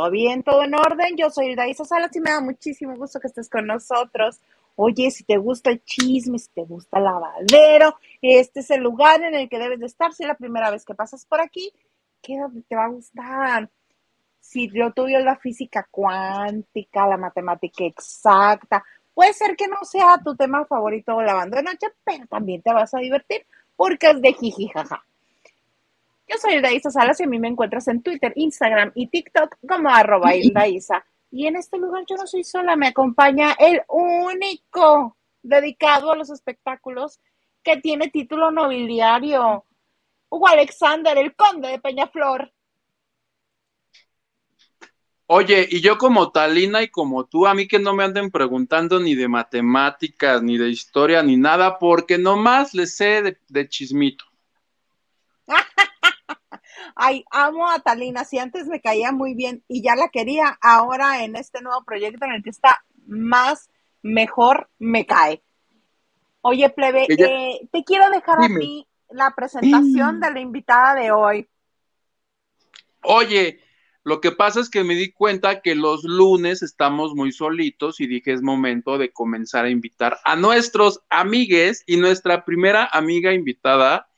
Todo bien, todo en orden. Yo soy Daisa Salas y me da muchísimo gusto que estés con nosotros. Oye, si te gusta el chisme, si te gusta el lavadero, este es el lugar en el que debes de estar. Si es la primera vez que pasas por aquí, quédate, te va a gustar. Si lo tuyo es la física cuántica, la matemática exacta, puede ser que no sea tu tema favorito lavando de noche, pero también te vas a divertir porque es de jiji jaja. Yo soy Hilda Isa Salas y a mí me encuentras en Twitter, Instagram y TikTok como arroba Hilda Isa. Y en este lugar yo no soy sola, me acompaña el único dedicado a los espectáculos que tiene título nobiliario. Hugo Alexander, el conde de Peñaflor. Oye, y yo como Talina y como tú, a mí que no me anden preguntando ni de matemáticas, ni de historia, ni nada, porque nomás les sé de, de chismito. Ay, amo a Talina. Si antes me caía muy bien y ya la quería, ahora en este nuevo proyecto en el que está más, mejor me cae. Oye, plebe, Ella- eh, te quiero dejar a ti la presentación de la invitada de hoy. Oye, lo que pasa es que me di cuenta que los lunes estamos muy solitos y dije es momento de comenzar a invitar a nuestros amigues y nuestra primera amiga invitada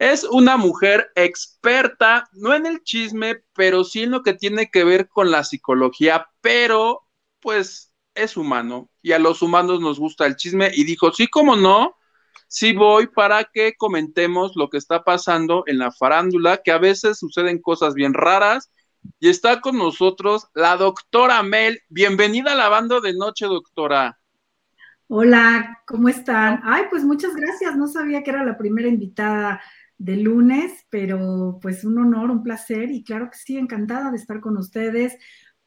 es una mujer experta, no en el chisme, pero sí en lo que tiene que ver con la psicología, pero pues es humano y a los humanos nos gusta el chisme y dijo, sí, cómo no, sí voy para que comentemos lo que está pasando en la farándula, que a veces suceden cosas bien raras. Y está con nosotros la doctora Mel. Bienvenida a la banda de noche, doctora. Hola, ¿cómo están? Ay, pues muchas gracias. No sabía que era la primera invitada de lunes, pero pues un honor, un placer y claro que sí, encantada de estar con ustedes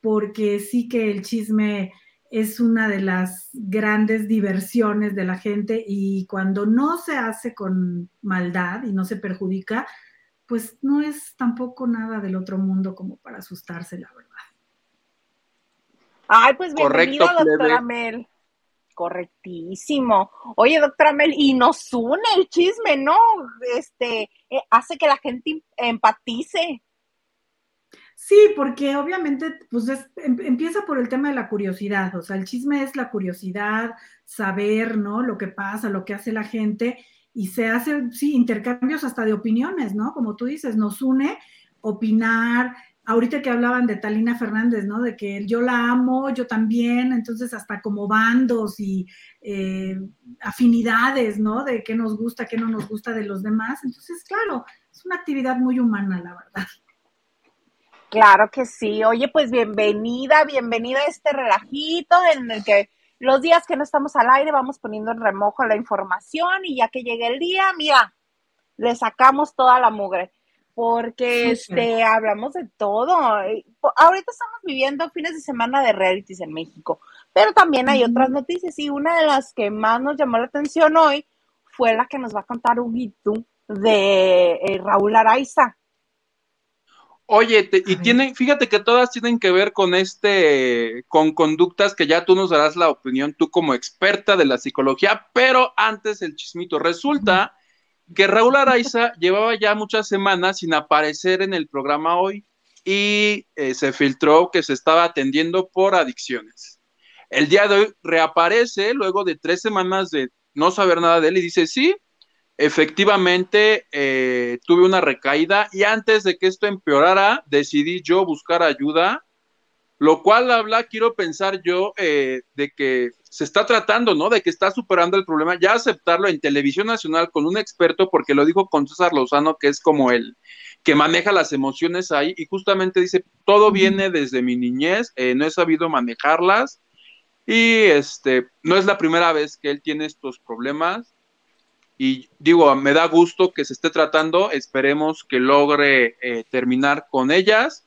porque sí que el chisme es una de las grandes diversiones de la gente y cuando no se hace con maldad y no se perjudica, pues no es tampoco nada del otro mundo como para asustarse, la verdad. Ay, pues Correcto, bienvenida, doctora plebe. Mel. Correctísimo. Oye, doctora Mel, y nos une el chisme, ¿no? Este, eh, hace que la gente em- empatice. Sí, porque obviamente pues es- em- empieza por el tema de la curiosidad, o sea, el chisme es la curiosidad, saber, ¿no? Lo que pasa, lo que hace la gente y se hace, sí, intercambios hasta de opiniones, ¿no? Como tú dices, nos une opinar. Ahorita que hablaban de Talina Fernández, ¿no? De que yo la amo, yo también, entonces hasta como bandos y eh, afinidades, ¿no? De qué nos gusta, qué no nos gusta de los demás. Entonces, claro, es una actividad muy humana, la verdad. Claro que sí. Oye, pues bienvenida, bienvenida a este relajito en el que los días que no estamos al aire vamos poniendo en remojo la información y ya que llegue el día, mira, le sacamos toda la mugre. Porque este hablamos de todo. Ahorita estamos viviendo fines de semana de realities en México, pero también hay otras noticias y una de las que más nos llamó la atención hoy fue la que nos va a contar Huguito de eh, Raúl Araiza. Oye, te- y tienen, fíjate que todas tienen que ver con este, con conductas que ya tú nos darás la opinión, tú como experta de la psicología, pero antes el chismito. Resulta que Raúl Araiza llevaba ya muchas semanas sin aparecer en el programa hoy y eh, se filtró que se estaba atendiendo por adicciones. El día de hoy reaparece luego de tres semanas de no saber nada de él y dice, sí, efectivamente eh, tuve una recaída y antes de que esto empeorara decidí yo buscar ayuda, lo cual habla, quiero pensar yo, eh, de que se está tratando, ¿no? De que está superando el problema, ya aceptarlo en televisión nacional con un experto, porque lo dijo con César Lozano, que es como el que maneja las emociones ahí, y justamente dice, todo viene desde mi niñez, eh, no he sabido manejarlas, Y este, no es la primera vez que él tiene estos problemas. Y digo, me da gusto que se esté tratando. Esperemos que logre eh, terminar con ellas.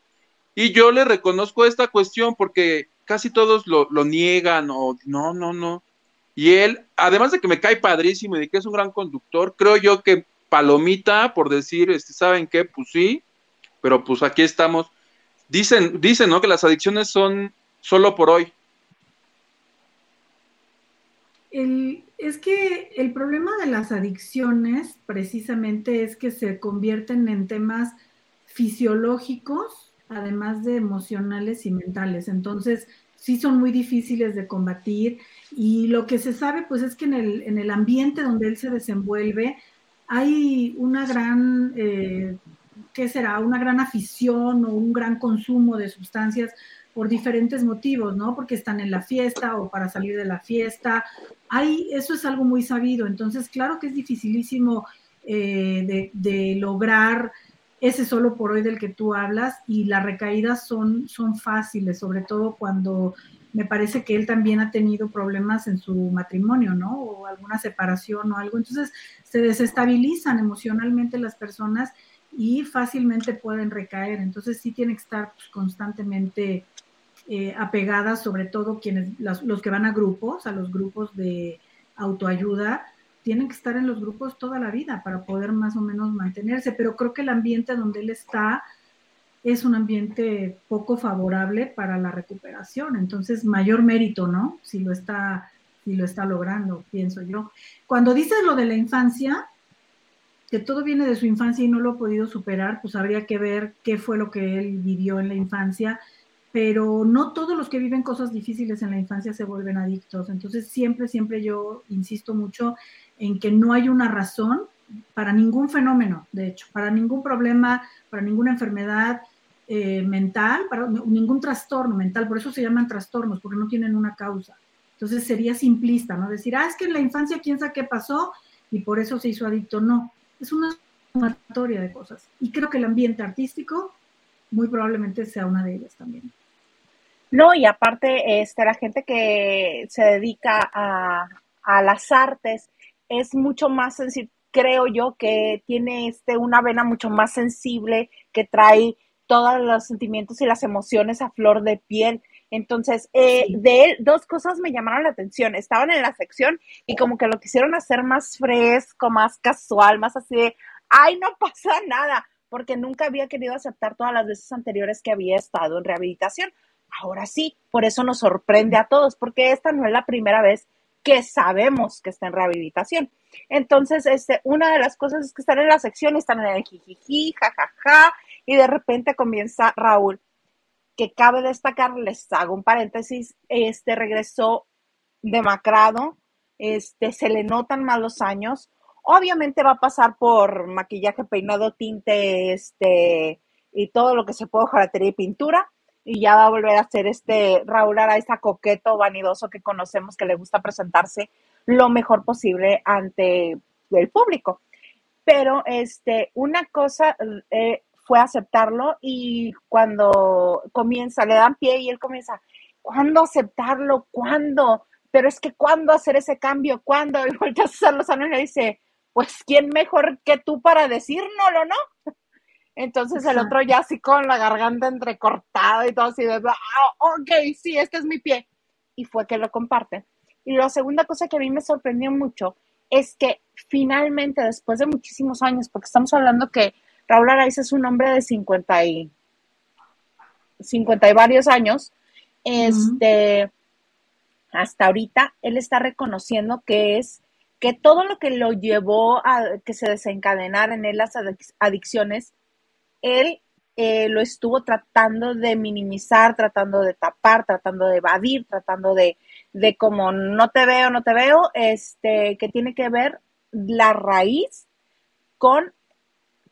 Y yo le reconozco esta cuestión porque casi todos lo, lo niegan o no, no, no. Y él, además de que me cae padrísimo y de que es un gran conductor, creo yo que palomita por decir, este, ¿saben qué? Pues sí, pero pues aquí estamos. Dicen, dicen, ¿no? Que las adicciones son solo por hoy. es que el problema de las adicciones precisamente es que se convierten en temas fisiológicos, además de emocionales y mentales. Entonces, sí son muy difíciles de combatir y lo que se sabe pues es que en el, en el ambiente donde él se desenvuelve hay una gran eh, ¿qué será? Una gran afición o un gran consumo de sustancias por diferentes motivos, ¿no? Porque están en la fiesta o para salir de la fiesta. Hay, eso es algo muy sabido. Entonces, claro que es dificilísimo eh, de, lograr ese solo por hoy del que tú hablas y las recaídas son, son fáciles, sobre todo cuando me parece que él también ha tenido problemas en su matrimonio, ¿no? O alguna separación o algo. Entonces, se desestabilizan emocionalmente las personas y fácilmente pueden recaer. Entonces sí tiene que estar pues, constantemente eh, apegadas, sobre todo quienes, los que van a grupos, a los grupos de autoayuda, tienen que estar en los grupos toda la vida para poder más o menos mantenerse. Pero creo que el ambiente donde él está es un ambiente poco favorable para la recuperación. Entonces, mayor mérito, ¿no? Si lo está, si lo está logrando, pienso yo. Cuando dices lo de la infancia, que todo viene de su infancia y no lo ha podido superar, pues habría que ver qué fue lo que él vivió en la infancia, pero no todos los que viven cosas difíciles en la infancia se vuelven adictos. Entonces siempre, siempre yo insisto mucho en que no hay una razón para ningún fenómeno, de hecho, para ningún problema, para ninguna enfermedad eh, mental, para ningún trastorno mental, por eso se llaman trastornos, porque no tienen una causa. Entonces sería simplista, ¿no? Decir, ah, es que en la infancia quién sabe qué pasó y por eso se hizo adicto. No, es una sumatoria de cosas. Y creo que el ambiente artístico muy probablemente sea una de ellas también. No, y aparte, este, la gente que se dedica a, las artes es mucho más sensible, creo yo, que tiene este, una vena mucho más sensible, que trae todos los sentimientos y las emociones a flor de piel. Entonces, eh, de él, dos cosas me llamaron la atención. Estaban en la sección y como que lo quisieron hacer más fresco, más casual, más así de, ay, no pasa nada, porque nunca había querido aceptar todas las veces anteriores que había estado en rehabilitación. Ahora sí, por eso nos sorprende a todos, porque esta no es la primera vez que sabemos que está en rehabilitación. Entonces, este, una de las cosas es que están en la sección, están en el jijiji, jajaja, y de repente comienza Raúl que cabe destacar, les hago un paréntesis, este regresó demacrado, este, se le notan malos años. Obviamente va a pasar por maquillaje, peinado, tinte, este, y todo lo que se puede, jalatería y pintura. Y ya va a volver a ser este Raúl Araiza coqueto, vanidoso que conocemos, que le gusta presentarse lo mejor posible ante el público. Pero este, una cosa, eh, fue aceptarlo y cuando comienza, le dan pie y él comienza, ¿cuándo aceptarlo? ¿Cuándo? Pero es que ¿cuándo hacer ese cambio? ¿Cuándo? Y voltea a Susana Lozano y le dice, pues ¿quién mejor que tú para decírnoslo, no? Entonces el otro ya así con la garganta entrecortada y todo así de, ah, ok, sí, este es mi pie. Y fue que lo comparte. Y la segunda cosa que a mí me sorprendió mucho es que finalmente, después de muchísimos años, porque estamos hablando que Raúl Araiza es un hombre de 50 y, 50 y varios años. Este, hasta ahorita, él está reconociendo que es que todo lo que lo llevó a que se desencadenara en él las adicciones, él eh, lo estuvo tratando de minimizar, tratando de tapar, tratando de evadir, tratando de, de como no te veo, no te veo, este, que tiene que ver la raíz con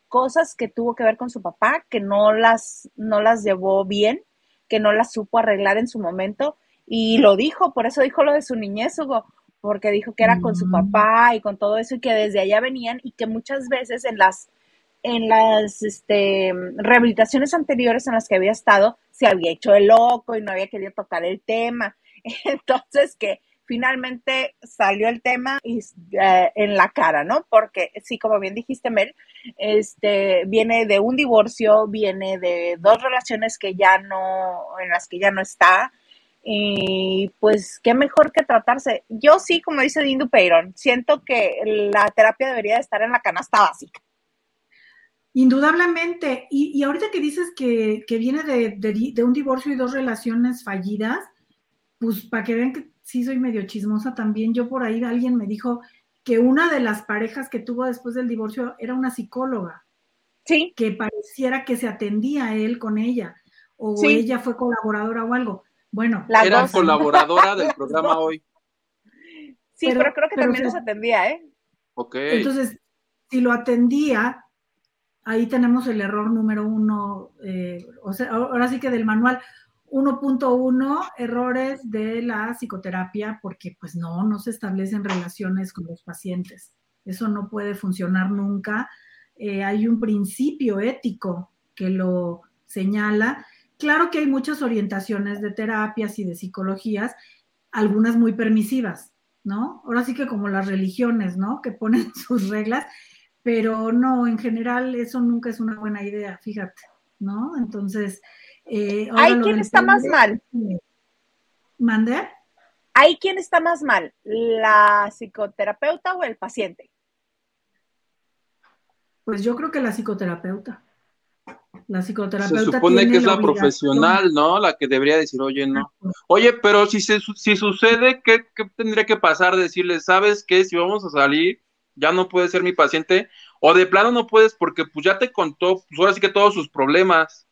cosas que tuvo que ver con su papá, que no las, no las llevó bien, que no las supo arreglar en su momento. Y lo dijo, por eso dijo lo de su niñez, Hugo, porque dijo que era con su mm. papá y con todo eso y que desde allá venían y que muchas veces en las en las este, rehabilitaciones anteriores en las que había estado se había hecho el loco y no había querido tocar el tema. Entonces, que finalmente salió el tema eh, en la cara, ¿no? Porque sí, como bien dijiste, Mel, este viene de un divorcio, viene de dos relaciones que ya no, en las que ya no está. Y pues qué mejor que tratarse. Yo sí, como dice Dindu Peyron, siento que la terapia debería estar en la canasta básica. Indudablemente. Y, ahorita que dices que, viene de, de, un divorcio y dos relaciones fallidas, pues para que vean que sí soy medio chismosa también, yo por ahí alguien me dijo que una de las parejas que tuvo después del divorcio era una psicóloga. Sí. Que pareciera que se atendía a él con ella, o ella fue colaboradora o algo. Bueno, la era colaboradora del programa hoy. Sí, pero, creo que también se atendía, ¿eh? Ok. Entonces, si lo atendía, ahí tenemos el error número uno, eh, o sea, ahora sí que del manual. 1.1, errores de la psicoterapia, porque pues no, no se establecen relaciones con los pacientes. Eso no puede funcionar nunca. Eh, hay un principio ético que lo señala. Claro que hay muchas orientaciones de terapias y de psicologías, algunas muy permisivas, ¿no? Ahora sí que como las religiones, ¿no? Que ponen sus reglas, pero no, en general eso nunca es una buena idea, fíjate, ¿no? Entonces, eh, ¿Hay quien está más mal? ¿Mande? ¿Hay quien está más mal? ¿La psicoterapeuta o el paciente? Pues yo creo que la psicoterapeuta. La psicoterapeuta. Se supone que es la, profesional, ¿no? La que debería decir, oye, no. Oye, pero si, se, si sucede, ¿qué, ¿qué, tendría que pasar? Decirle, ¿sabes qué? Si vamos a salir, ya no puedes ser mi paciente. O de plano no puedes porque pues ya te contó, pues ahora sí que todos sus problemas.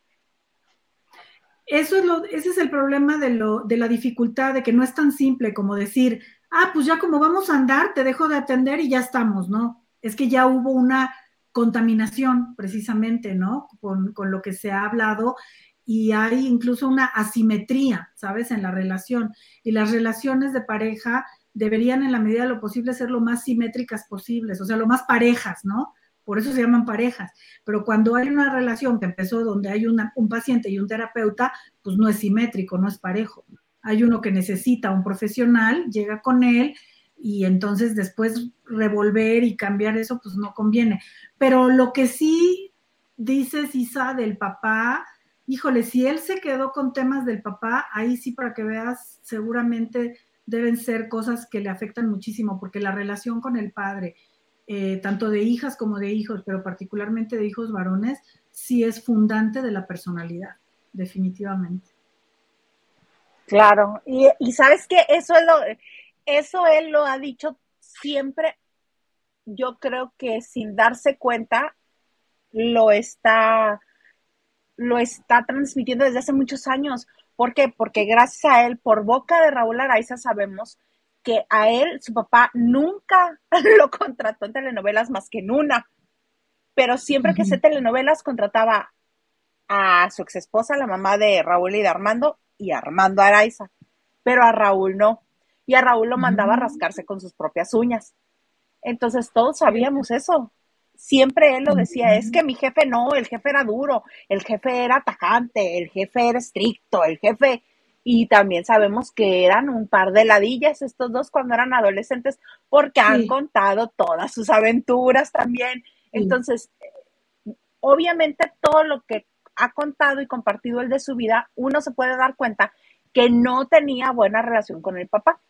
Eso es lo, ese es el problema de, lo, de la dificultad, de que no es tan simple como decir, ah, pues ya como vamos a andar, te dejo de atender y ya estamos, ¿no? Es que ya hubo una contaminación precisamente, ¿no? Con, con lo que se ha hablado y hay incluso una asimetría, ¿sabes? En la relación. Y las relaciones de pareja deberían en la medida de lo posible ser lo más simétricas posibles, o sea, lo más parejas, ¿no? por eso se llaman parejas. Pero cuando hay una relación que empezó donde hay un paciente y un terapeuta, pues no es simétrico, no es parejo. Hay uno que necesita un profesional, llega con él y entonces después revolver y cambiar eso, pues no conviene. Pero lo que sí dice Isa del papá, híjole, si él se quedó con temas del papá, ahí sí para que veas, seguramente deben ser cosas que le afectan muchísimo, porque la relación con el padre, eh, tanto de hijas como de hijos, pero particularmente de hijos varones, sí es fundante de la personalidad, definitivamente. Claro, y, sabes que eso, es eso él lo ha dicho siempre, yo creo que sin darse cuenta, lo está, lo está transmitiendo desde hace muchos años. ¿Por qué? Porque gracias a él, por boca de Raúl Araiza, sabemos que a él, su papá, nunca lo contrató en telenovelas más que en una. Pero siempre que hacía telenovelas contrataba a su ex esposa, la mamá de Raúl y de Armando, y a Armando Araiza. Pero a Raúl no. Y a Raúl lo mandaba a rascarse con sus propias uñas. Entonces todos sabíamos eso. Siempre él lo decía, es que mi jefe no, el jefe era duro, el jefe era atacante, el jefe era estricto, el jefe y también sabemos que eran un par de ladillas estos dos cuando eran adolescentes, porque han contado todas sus aventuras también. Entonces, obviamente todo lo que ha contado y compartido el de su vida, uno se puede dar cuenta que no tenía buena relación con el papá.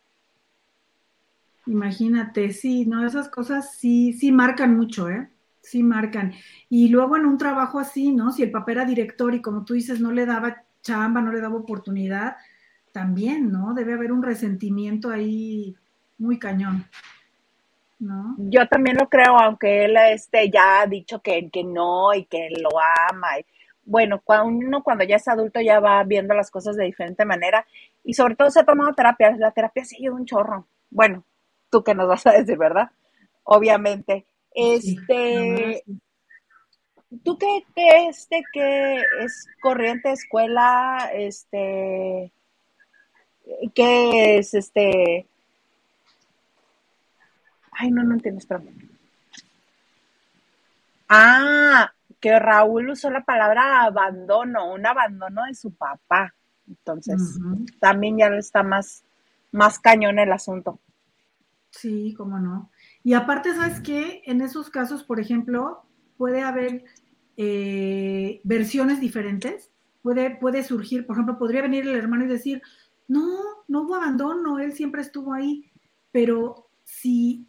Imagínate, sí, no, esas cosas sí, sí marcan mucho, ¿eh? Sí marcan. Y luego en un trabajo así, ¿no? Si el papá era director y como tú dices, no le daba chamba, no le daba oportunidad, también, ¿no? Debe haber un resentimiento ahí muy cañón. ¿No? Yo también lo creo, aunque él este, ya ha dicho que, que no y que lo ama. bueno, cuando uno cuando ya es adulto ya va viendo las cosas de diferente manera y sobre todo se ha tomado terapia. La terapia sigue un chorro. Bueno, tú que nos vas a decir, ¿verdad? Obviamente. Este, ¿Tú qué, este, qué es corriente escuela, este, qué es este, ay, no, no entiendo, espérame. Ah, que Raúl usó la palabra abandono, un abandono de su papá. Entonces, también ya está más, más cañón el asunto. Sí, cómo no. Y aparte, ¿sabes qué? En esos casos, por ejemplo, puede haber eh, versiones diferentes. Puede, puede surgir, por ejemplo, podría venir el hermano y decir, no, no hubo abandono, él siempre estuvo ahí. Pero si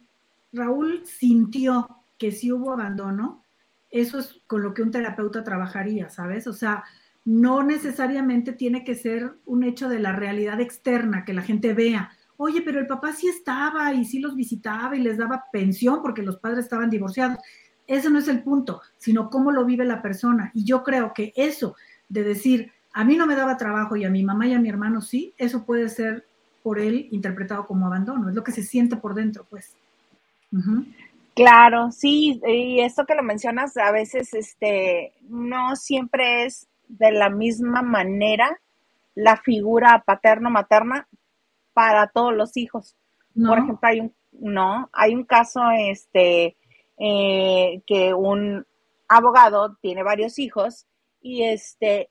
Raúl sintió que sí hubo abandono, eso es con lo que un terapeuta trabajaría, ¿sabes? O sea, no necesariamente tiene que ser un hecho de la realidad externa, que la gente vea. Oye, pero el papá sí estaba y sí los visitaba y les daba pensión porque los padres estaban divorciados. Ese no es el punto, sino cómo lo vive la persona. Y yo creo que eso de decir, a mí no me daba trabajo y a mi mamá y a mi hermano sí, eso puede ser por él interpretado como abandono. Es lo que se siente por dentro, pues. Claro, sí, y esto que lo mencionas, a veces este, no siempre es de la misma manera la figura paterno-materna para todos los hijos. Por ejemplo, hay un, no, hay un caso este, eh, que un abogado tiene varios hijos y este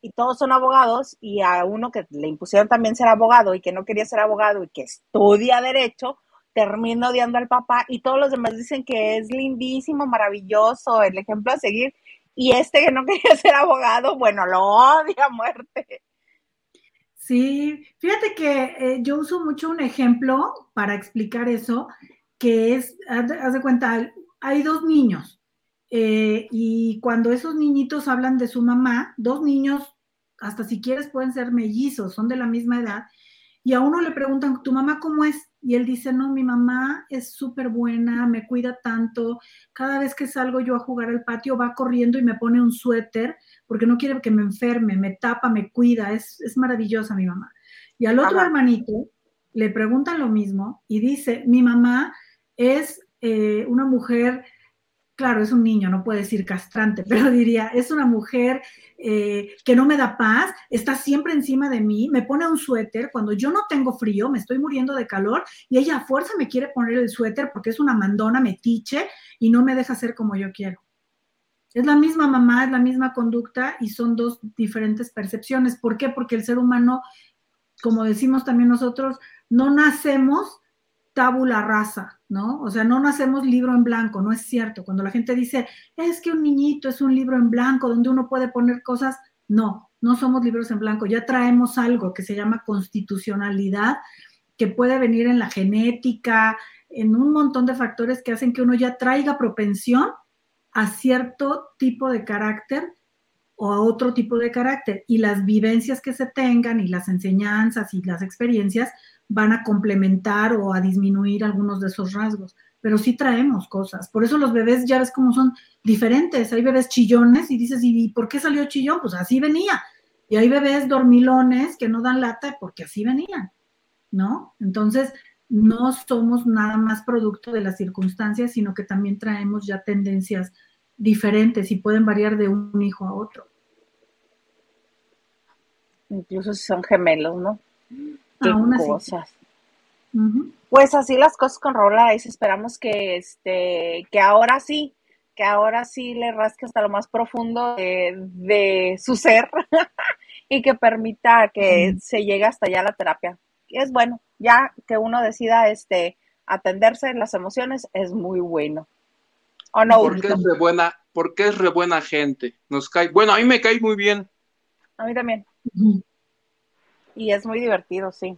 y todos son abogados y a uno que le impusieron también ser abogado y que no quería ser abogado y que estudia derecho, termina odiando al papá y todos los demás dicen que es lindísimo, maravilloso, el ejemplo a seguir y este que no quería ser abogado, bueno, lo odia a muerte. Sí, fíjate que eh, yo uso mucho un ejemplo para explicar eso, que es, haz de, cuenta, hay dos niños eh, y cuando esos niñitos hablan de su mamá, dos niños, hasta si quieres pueden ser mellizos, son de la misma edad, y a uno le preguntan, ¿tu mamá cómo es? Y él dice, no, mi mamá es súper buena, me cuida tanto, cada vez que salgo yo a jugar al patio va corriendo y me pone un suéter porque no quiere que me enferme, me tapa, me cuida, es, maravillosa mi mamá. Y al otro hermanito le preguntan lo mismo y dice, mi mamá es eh, una mujer claro, es un niño, no puede decir castrante, pero diría, es una mujer eh, que no me da paz, está siempre encima de mí, me pone un suéter cuando yo no tengo frío, me estoy muriendo de calor y ella a fuerza me quiere poner el suéter porque es una mandona metiche y no me deja hacer como yo quiero. Es la misma mamá, es la misma conducta y son dos diferentes percepciones. ¿Por qué? Porque el ser humano, como decimos también nosotros, no nacemos tabula rasa, ¿no? O sea, no nacemos libro en blanco, no es cierto. Cuando la gente dice, es que un niñito es un libro en blanco donde uno puede poner cosas, no, no somos libros en blanco, ya traemos algo que se llama constitucionalidad, que puede venir en la genética, en un montón de factores que hacen que uno ya traiga propensión a cierto tipo de carácter o a otro tipo de carácter. Y las vivencias que se tengan y las enseñanzas y las experiencias van a complementar o a disminuir algunos de esos rasgos, pero sí traemos cosas. Por eso los bebés ya ves cómo son diferentes. Hay bebés chillones y dices, ¿y por qué salió chillón? Pues así venía. Y hay bebés dormilones que no dan lata porque así venían, ¿no? Entonces, no somos nada más producto de las circunstancias, sino que también traemos ya tendencias diferentes y pueden variar de un hijo a otro. Incluso si son gemelos, ¿no? Cosas. Pues así las cosas con Raúl Araiza. Esperamos que este, que ahora sí, que ahora sí le rasque hasta lo más profundo de, su ser y que permita que se llegue hasta allá la terapia. Es bueno, ya que uno decida este atenderse en las emociones es muy bueno. ¿O no? Porque es re buena, porque es re buena gente. Nos cae, bueno, a mí me cae muy bien. A mí también. Y es muy divertido, sí.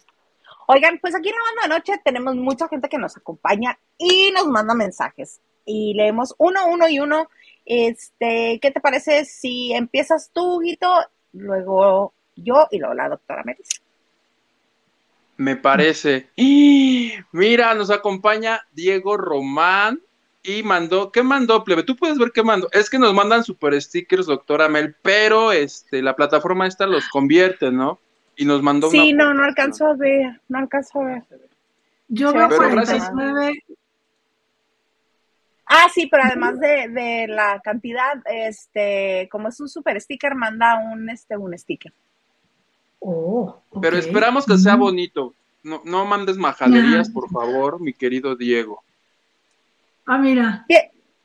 Oigan, pues aquí en la banda noche tenemos mucha gente que nos acompaña y nos manda mensajes. Y leemos uno, uno y uno. Este, ¿qué te parece si empiezas tú, Guito, luego yo y luego la doctora Meris? Me parece. ¡Y! Mira, nos acompaña Diego Román y mandó, ¿qué mandó, plebe? Tú puedes ver qué mandó. Es que nos mandan super stickers, doctora Mel, pero este, la plataforma esta los convierte, ¿no? Y nos mandó Sí, no, no alcanzó a ver, no alcanzó a ver. Yo veo 49. Ah, sí, pero además de, de, la cantidad, este, como es un super sticker, manda un, este, un sticker. Oh, Pero esperamos que sea bonito. No, no mandes majaderías, por favor, mi querido Diego. Ah, mira.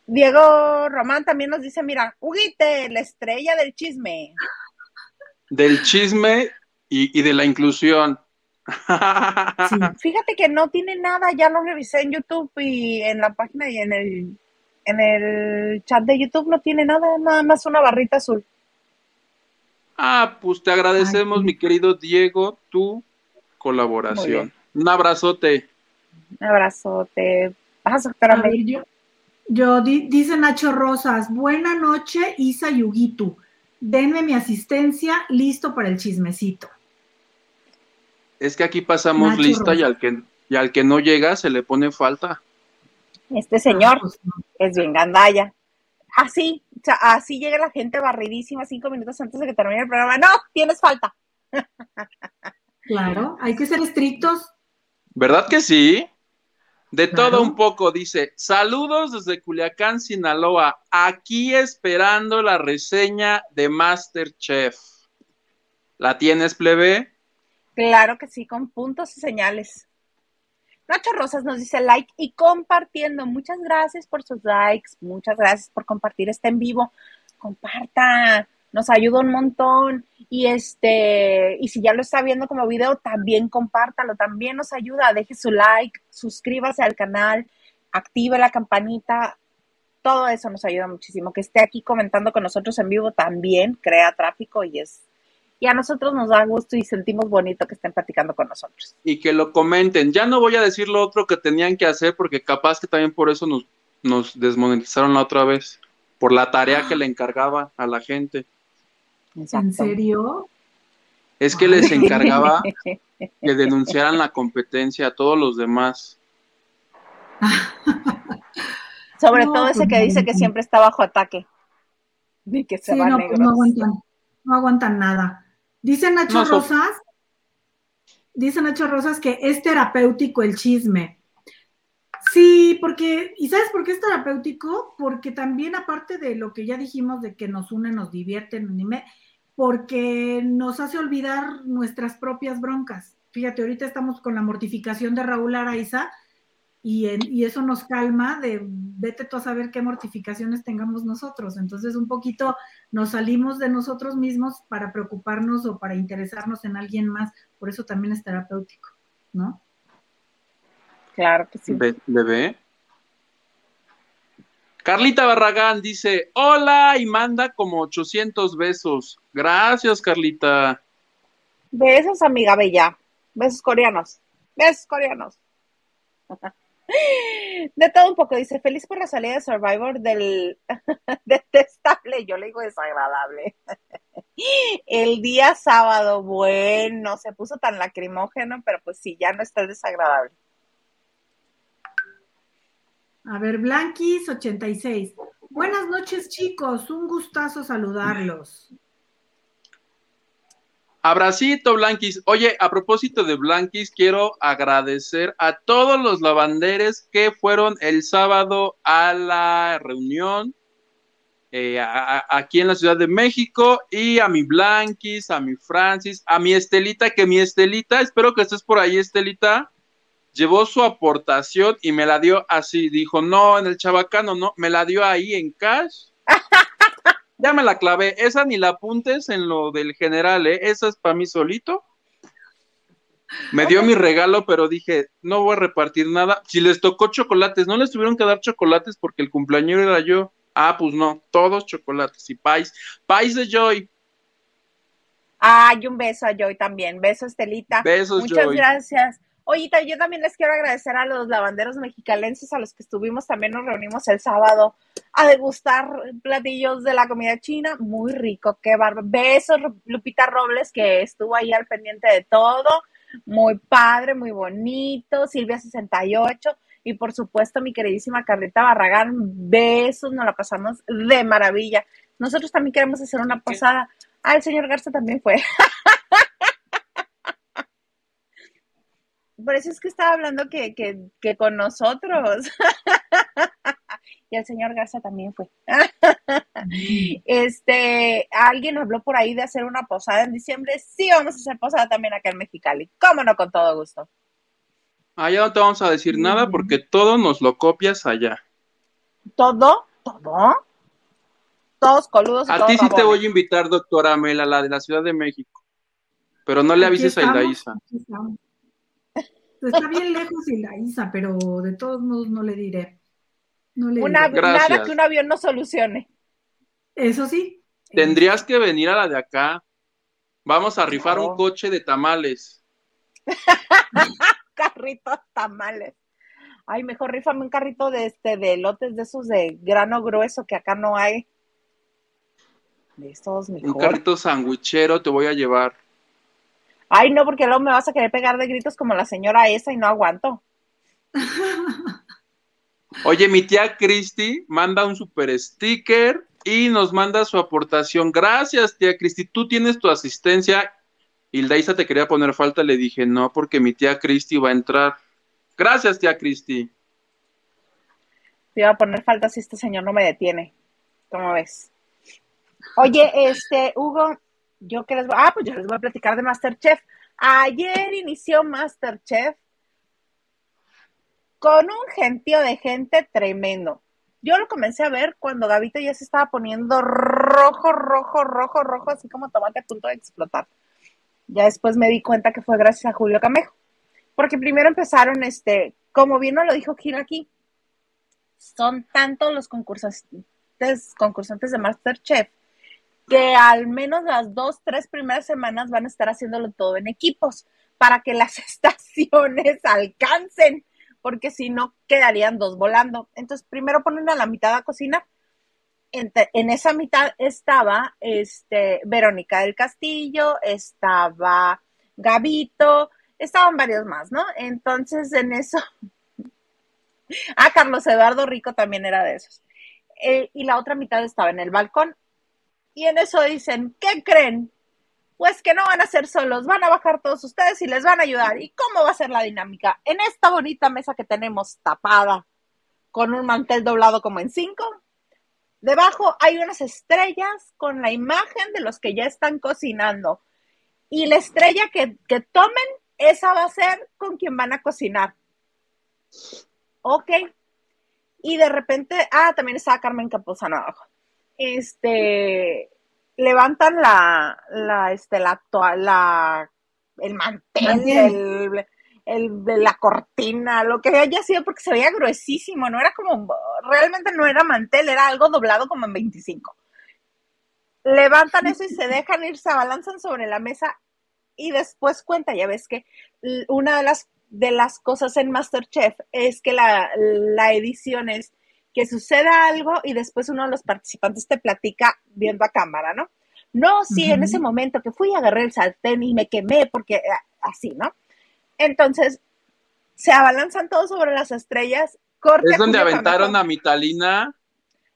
Diego Román también nos dice, mira, Huguite, la estrella del chisme. Del chisme y, de la inclusión. Fíjate que no tiene nada, ya lo revisé en YouTube y en la página y en el, en el chat de YouTube no tiene nada, nada más una barrita azul. Ah, pues te agradecemos, mi querido Diego, tu colaboración. Un abrazote. Un abrazote. Vas a yo, yo dice Nacho Rosas, buena noche, Isa Yugitu. Denme mi asistencia, listo para el chismecito. Es que aquí pasamos lista y al, que, y al que no llega se le pone falta. Este señor es bien gandalla. Así, así llega la gente barridísima cinco minutos antes de que termine el programa. No, tienes falta. Claro, hay que ser estrictos. ¿Verdad que sí? De todo un poco, dice, saludos desde Culiacán, Sinaloa, aquí esperando la reseña de Masterchef. ¿La tienes, plebe? Claro que sí, con puntos y señales. Nacho Rosas nos dice like y compartiendo. Muchas gracias por sus likes, muchas gracias por compartir este en vivo. Comparta, nos ayuda un montón. Y este, y si ya lo está viendo como video, también compártalo, también nos ayuda. Deje su like, suscríbase al canal, active la campanita. Todo eso nos ayuda muchísimo. Que esté aquí comentando con nosotros en vivo también crea tráfico y es y a nosotros nos da gusto y sentimos bonito que estén platicando con nosotros. Y que lo comenten. Ya no voy a decir lo otro que tenían que hacer porque capaz que también por eso nos, nos desmonetizaron la otra vez, por la tarea que le encargaba a la gente. ¿En serio? Es que les encargaba que denunciaran la competencia a todos los demás. Sobre todo ese que pues dice que siempre está bajo ataque. Ni que se va no, pues no aguantan, no aguantan nada. Dice Nacho Rosas, dice Nacho Rosas que es terapéutico el chisme. Sí, porque, ¿y sabes por qué es terapéutico? Porque también aparte de lo que ya dijimos de que nos une, nos divierte, porque nos hace olvidar nuestras propias broncas. Fíjate, ahorita estamos con la mortificación de Raúl Araiza y, eso nos calma de vete tú a saber qué mortificaciones tengamos nosotros. Entonces, un poquito nos salimos de nosotros mismos para preocuparnos o para interesarnos en alguien más. Por eso también es terapéutico, ¿no? Claro que sí. Bebé. Carlita Barragán dice, hola y manda como 800 besos. Gracias, Carlita. Besos, amiga bella. Besos coreanos. Besos coreanos. De todo un poco, dice, feliz por la salida de Survivor del detestable, yo le digo desagradable. El día sábado, bueno, se puso tan lacrimógeno, pero pues sí, ya no está desagradable. A ver, Blanquis 86. Buenas noches, chicos. Un gustazo saludarlos. Abracito, Blanquis. Oye, a propósito de Blanquis, quiero agradecer a todos los lavanderes que fueron el sábado a la reunión eh, aquí en la Ciudad de México y a mi Blanquis, a mi Francis, a mi Estelita, que mi Estelita, espero que estés por ahí, Estelita, llevó su aportación y me la dio así. Dijo, no, en el chabacano, no, me la dio ahí en cash. Ya me la clavé. Esa ni la apuntes en lo del general, ¿eh? Esa es para mí solito. Me dio mi regalo, pero dije, no voy a repartir nada. Si les tocó chocolates, no les tuvieron que dar chocolates porque el cumpleaños era yo. Ah, pues no, todos chocolates y pais. Pais de Joy. Ay, un beso a Joy también. Beso, Estelita. Besos, Muchas gracias. Oye, yo también les quiero agradecer a los lavanderos mexicalenses a los que estuvimos, también nos reunimos el sábado a degustar platillos de la comida china, muy rico, qué barba. Besos, Lupita Robles, que estuvo ahí al pendiente de todo, muy padre, muy bonito, Silvia 68, y por supuesto mi queridísima Carlita Barragán, besos, nos la pasamos de maravilla. Nosotros también queremos hacer una posada. Ah, el señor Garza también fue. Por eso es que estaba hablando que, que, con nosotros. y el señor Garza también fue. este, alguien habló por ahí de hacer una posada en diciembre. Sí, vamos a hacer posada también acá en Mexicali. Cómo no, con todo gusto. Allá no te vamos a decir nada porque todo nos lo copias allá. ¿Todo? ¿Todo? Todos coludos. a ti sí te voy a invitar, doctora Mela, la de la Ciudad de México. Pero no le avises a Ildaísa. Está bien lejos y la Isa, pero de todos modos no le diré. No le Una, diré. nada que un avión no solucione. Eso sí. Tendrías que venir a la de acá. Vamos a rifar No. un coche de tamales. Carritos tamales. Ay, mejor rífame un carrito de este, de lotes de esos de grano grueso que acá no hay. De estos Un mejor. carrito sandwichero te voy a llevar. Ay, no, porque luego me vas a querer pegar de gritos como la señora esa y no aguanto. Oye, mi tía Cristi manda un super sticker y nos manda su aportación. Gracias, tía Cristi. Tú tienes tu asistencia. Y Daisa te quería poner falta. Le dije, no, porque mi tía Cristi va a entrar. Gracias, tía Cristi. Te iba a poner falta si este señor no me detiene. ¿Cómo ves? Oye, este, Hugo, yo que les voy, ah, pues yo les voy a platicar de Masterchef. Ayer inició Masterchef con un gentío de gente tremendo. Yo lo comencé a ver cuando Gavito ya se estaba poniendo rojo, rojo, rojo, rojo, así como tomate a punto de explotar. Ya después me di cuenta que fue gracias a Julio Camejo. Porque primero empezaron, este, como bien lo dijo Gil aquí, son tantos los concursantes, concursantes de Masterchef que al menos las dos, tres primeras semanas van a estar haciéndolo todo en equipos para que las estaciones alcancen, porque si no quedarían dos volando. Entonces, primero ponen a la mitad a cocinar. En, en esa mitad estaba este, Verónica del Castillo, estaba Gavito, estaban varios más, ¿no? Entonces, en eso. ah, Carlos Eduardo Rico también era de esos. Eh, y la otra mitad estaba en el balcón. Y en eso dicen, ¿qué creen? Pues que no van a ser solos, van a bajar todos ustedes y les van a ayudar. ¿Y cómo va a ser la dinámica? En esta bonita mesa que tenemos tapada, con un mantel doblado como en cinco, debajo hay unas estrellas con la imagen de los que ya están cocinando. Y la estrella que, que tomen, esa va a ser con quien van a cocinar. Ok. Y de repente, ah, también estaba Carmen Campuzano abajo este levantan la la este la, la el mantel, el, el, de la cortina, lo que haya sido porque se veía gruesísimo, no era como realmente no era mantel, era algo doblado como en 25. Levantan eso y se dejan ir, se abalanzan sobre la mesa y después cuenta, ya ves que una de las de las cosas en MasterChef es que la, la edición es que suceda algo y después uno de los participantes te platica viendo a cámara, ¿no? No, sí, uh -huh. en ese momento que fui, agarré el sartén y me quemé porque así, ¿no? Entonces, se abalanzan todos sobre las estrellas. Corte es donde aventaron a Mitalina.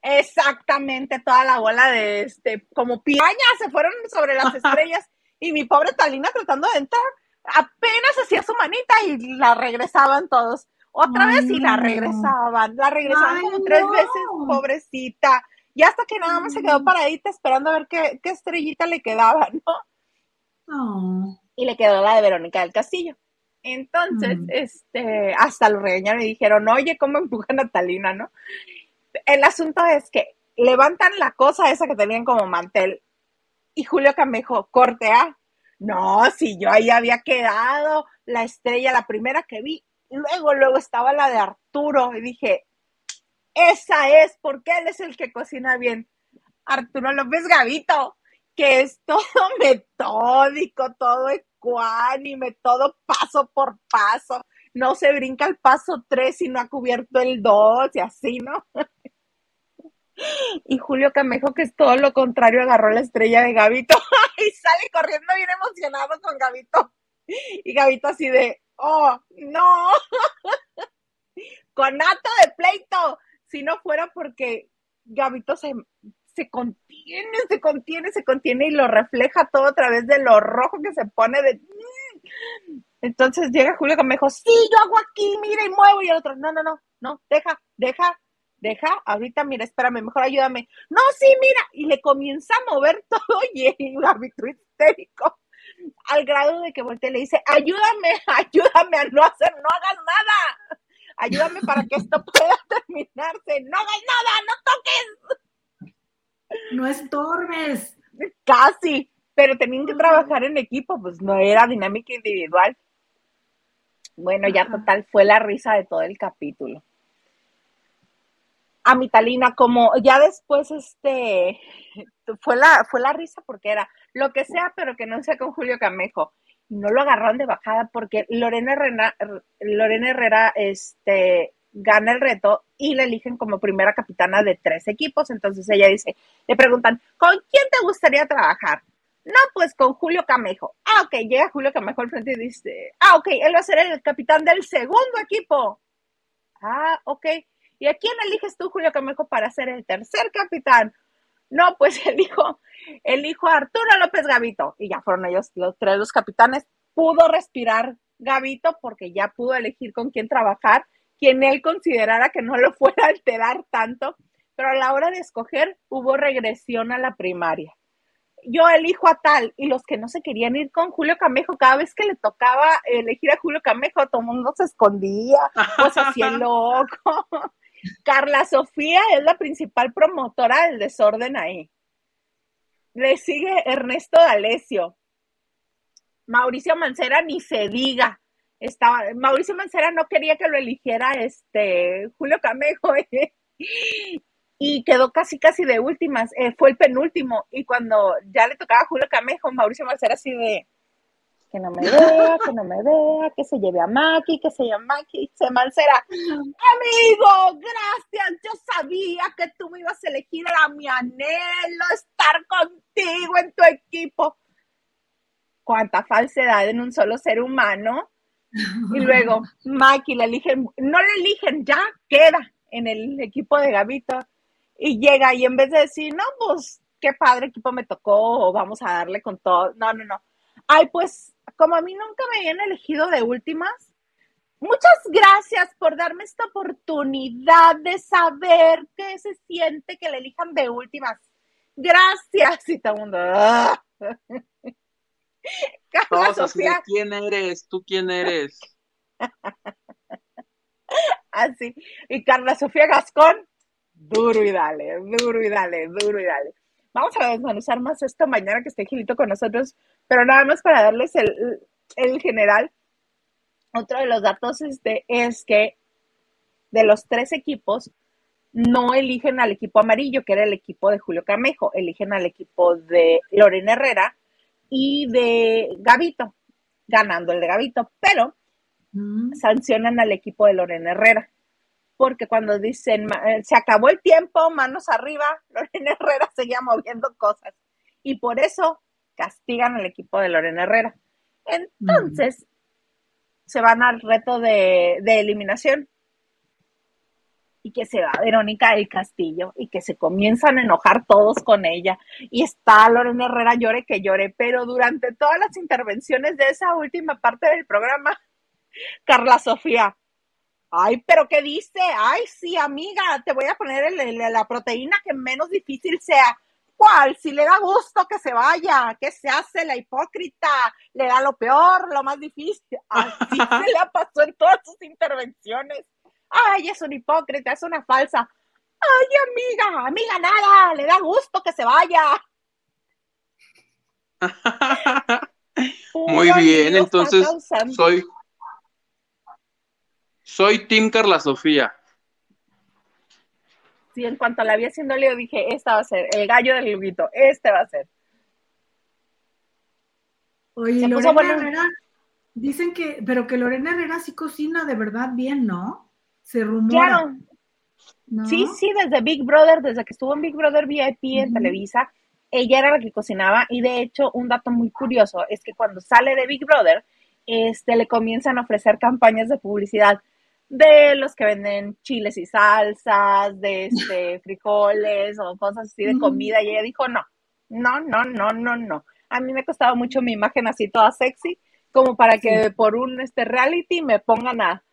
Exactamente, toda la bola de este, como pirañas se fueron sobre las estrellas y mi pobre Talina tratando de entrar, apenas hacía su manita y la regresaban todos otra Ay, vez y la regresaban, la regresaban Ay, como tres no. veces, pobrecita, y hasta que nada más se quedó paradita esperando a ver qué, qué estrellita le quedaba, ¿no? Oh. Y le quedó la de Verónica del Castillo. Entonces, mm. este, hasta lo regañaron y dijeron, oye, ¿cómo empujan a Talina, no? El asunto es que levantan la cosa esa que tenían como mantel y Julio Camejo, corte A. No, si yo ahí había quedado, la estrella, la primera que vi, Luego, luego estaba la de Arturo y dije, esa es, porque él es el que cocina bien. Arturo López Gavito, que es todo metódico, todo ecuánime, todo paso por paso. No se brinca el paso 3 y no ha cubierto el 2 y así, ¿no? Y Julio Camejo, que es todo lo contrario, agarró la estrella de Gavito y sale corriendo bien emocionado con Gavito. Y Gavito así de, oh, no, con acto de pleito, si no fuera porque Gabito se, se contiene, se contiene, se contiene y lo refleja todo a través de lo rojo que se pone de... Entonces llega Julio que me dijo, sí, yo hago aquí, mira y muevo, y el otro, no, no, no, no, deja, deja, deja, ahorita, mira, espérame, mejor ayúdame. No, sí, mira, y le comienza a mover todo y Gabito histérico al grado de que voltea y le dice, ayúdame, ayúdame a no hacer, no hagas nada, ayúdame para que esto pueda terminarse, no hagas nada, no toques. No estorbes. Casi, pero tenían que trabajar en equipo, pues no era dinámica individual. Bueno, ya total, fue la risa de todo el capítulo. A mi Talina, como ya después, este, fue la, fue la risa porque era lo que sea, pero que no sea con Julio Camejo. No lo agarraron de bajada porque Lorena Herrera, Lorena Herrera, este, gana el reto y la eligen como primera capitana de tres equipos. Entonces ella dice, le preguntan, ¿con quién te gustaría trabajar? No, pues con Julio Camejo. Ah, ok, llega Julio Camejo al frente y dice, ah, ok, él va a ser el capitán del segundo equipo. Ah, ok. ¿Y a quién eliges tú, Julio Camejo, para ser el tercer capitán? No, pues elijo, elijo a Arturo López Gavito. Y ya fueron ellos los tres los capitanes. Pudo respirar Gavito porque ya pudo elegir con quién trabajar, quien él considerara que no lo fuera a alterar tanto. Pero a la hora de escoger, hubo regresión a la primaria yo elijo a tal, y los que no se querían ir con Julio Camejo, cada vez que le tocaba elegir a Julio Camejo, todo el mundo se escondía, pues hacía loco. Carla Sofía es la principal promotora del desorden ahí. Le sigue Ernesto D'Alessio. Mauricio Mancera ni se diga. Estaba, Mauricio Mancera no quería que lo eligiera este Julio Camejo. ¿eh? y quedó casi casi de últimas, eh, fue el penúltimo y cuando ya le tocaba a Julio Camejo, Mauricio Marcera así de que no me vea, que no me vea, que se lleve a Maki, que se lleve a Maki, se Mancera, amigo, gracias, yo sabía que tú me ibas a elegir, era mi anhelo estar contigo en tu equipo. Cuánta falsedad en un solo ser humano. Y luego, Maki le eligen, no le eligen, ya queda en el equipo de Gavito y llega y en vez de decir, no, pues qué padre equipo me tocó o vamos a darle con todo, no, no, no. Ay, pues como a mí nunca me habían elegido de últimas, muchas gracias por darme esta oportunidad de saber qué se siente que le elijan de últimas. Gracias. Y todo el mundo. ¡ah! Sofía. ¿Quién eres? ¿Tú quién eres? Así. Y Carla Sofía Gascón, duro y dale, duro y dale, duro y dale. Vamos a desmenuzar más esto mañana que esté Gilito con nosotros, pero nada más para darles el, general. Otro de los datos este, es que de los tres equipos, no eligen al equipo amarillo, que era el equipo de Julio Camejo, eligen al equipo de Lorena Herrera y de Gavito, ganando el de Gavito, pero mm. sancionan al equipo de Lorena Herrera porque cuando dicen eh, se acabó el tiempo, manos arriba, Lorena Herrera seguía moviendo cosas. Y por eso castigan al equipo de Lorena Herrera. Entonces, se van al reto de, eliminación. Y que se va Verónica del Castillo y que se comienzan a enojar todos con ella. Y está Lorena Herrera llore que llore, pero durante todas las intervenciones de esa última parte del programa, Carla Sofía, Ay, pero ¿qué dice? Ay, sí, amiga, te voy a poner la proteína que menos difícil sea. ¿Cuál? Si le da gusto que se vaya, ¿qué se hace la hipócrita? Le da lo peor, lo más difícil. Así se le pasó en todas sus intervenciones. Ay, es una hipócrita, es una falsa. Ay, amiga, amiga, nada, le da gusto que se vaya. Muy bien, entonces soy soy Tim Carla Sofía. Sí, en cuanto la vi haciendo Leo, dije, esta va a ser, el gallo del Luguito, este va a ser. Oye, Lorena Herrera, dicen que, pero que Lorena Herrera sí cocina de verdad bien, ¿no? Se rumora. Claro. Sí, sí, desde Big Brother, desde que estuvo en Big Brother VIP en Televisa, ella era la que cocinaba y de hecho un dato muy curioso es que cuando sale de Big Brother, este, le comienzan a ofrecer campañas de publicidad de los que venden chiles y salsas, de este, frijoles o cosas así de comida. Y ella dijo, no, no, no, no, no, no. A mí me costaba mucho mi imagen así toda sexy, como para que por un este reality me pongan a,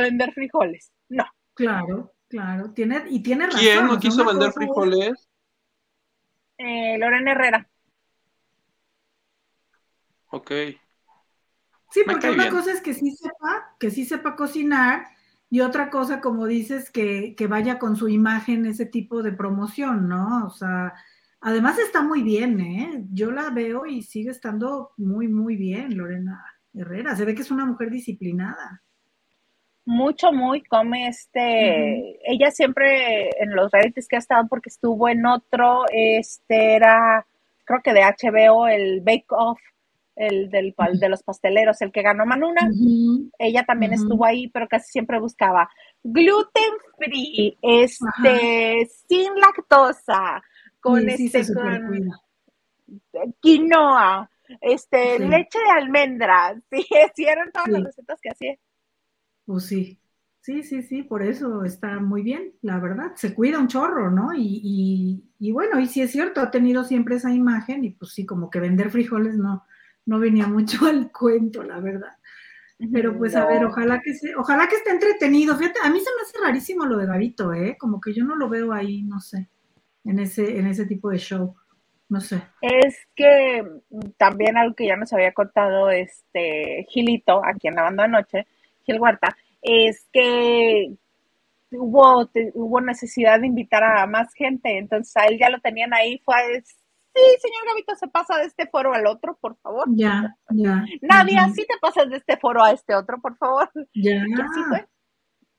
vender frijoles. No. Claro, claro. Tiene, y tiene razón. ¿Quién no quiso vender frijoles? Eh, Lorena Herrera. Ok. Sí, porque una cosa es que sí sepa, que sí sepa cocinar, y otra cosa, como dices, que, vaya con su imagen ese tipo de promoción, ¿no? O sea, además está muy bien, ¿eh? Yo la veo y sigue estando muy, muy bien, Lorena Herrera. Se ve que es una mujer disciplinada. mucho, muy, come este, ella siempre en los realities que ha estado, porque estuvo en otro, este era, creo que de HBO, el Bake Off, el del de los pasteleros, el que ganó Manuna, ella también estuvo ahí, pero casi siempre buscaba gluten free, este, sin lactosa, con este, con quinoa, este, leche de almendras, sí, eran todas las recetas que hacía. Pues sí, sí, sí, sí, por eso está muy bien, la verdad, se cuida un chorro, ¿no? Y, y, bueno, y sí es cierto, ha tenido siempre esa imagen y pues sí, como que vender frijoles no, no venía mucho al cuento, la verdad. Pero pues a ver, ojalá que se, ojalá que esté entretenido. Fíjate, a mí se me hace rarísimo lo de Gavito, ¿eh? Como que yo no lo veo ahí, no sé, en ese, en ese tipo de show. No sé. Es que también algo que ya nos había contado este Gilito, aquí en la banda anoche, Gil Huerta, es que hubo, hubo necesidad de invitar a más gente, entonces a él ya lo tenían ahí, fue sí, señor Gavito, se pasa de este foro al otro, por favor. Ya, ya. Nadie, así te pasas de este foro a este otro, por favor. Ya. así fue.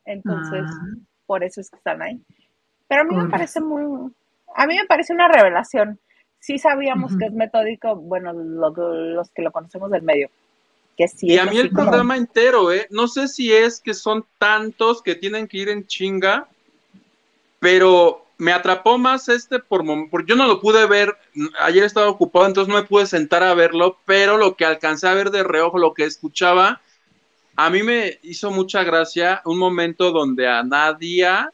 Entonces, ah. por eso es que están ahí. Pero a mí me parece muy, a mí me parece una revelación sí sabíamos que es metódico, bueno, los que lo conocemos del medio. Que sí y a mí el programa entero, ¿eh? No sé si es que son tantos que tienen que ir en chinga, pero me atrapó más este por porque yo no lo pude ver, ayer estaba ocupado, entonces no me pude sentar a verlo, pero lo que alcancé a ver de reojo, lo que escuchaba, a mí me hizo mucha gracia un momento donde a Nadia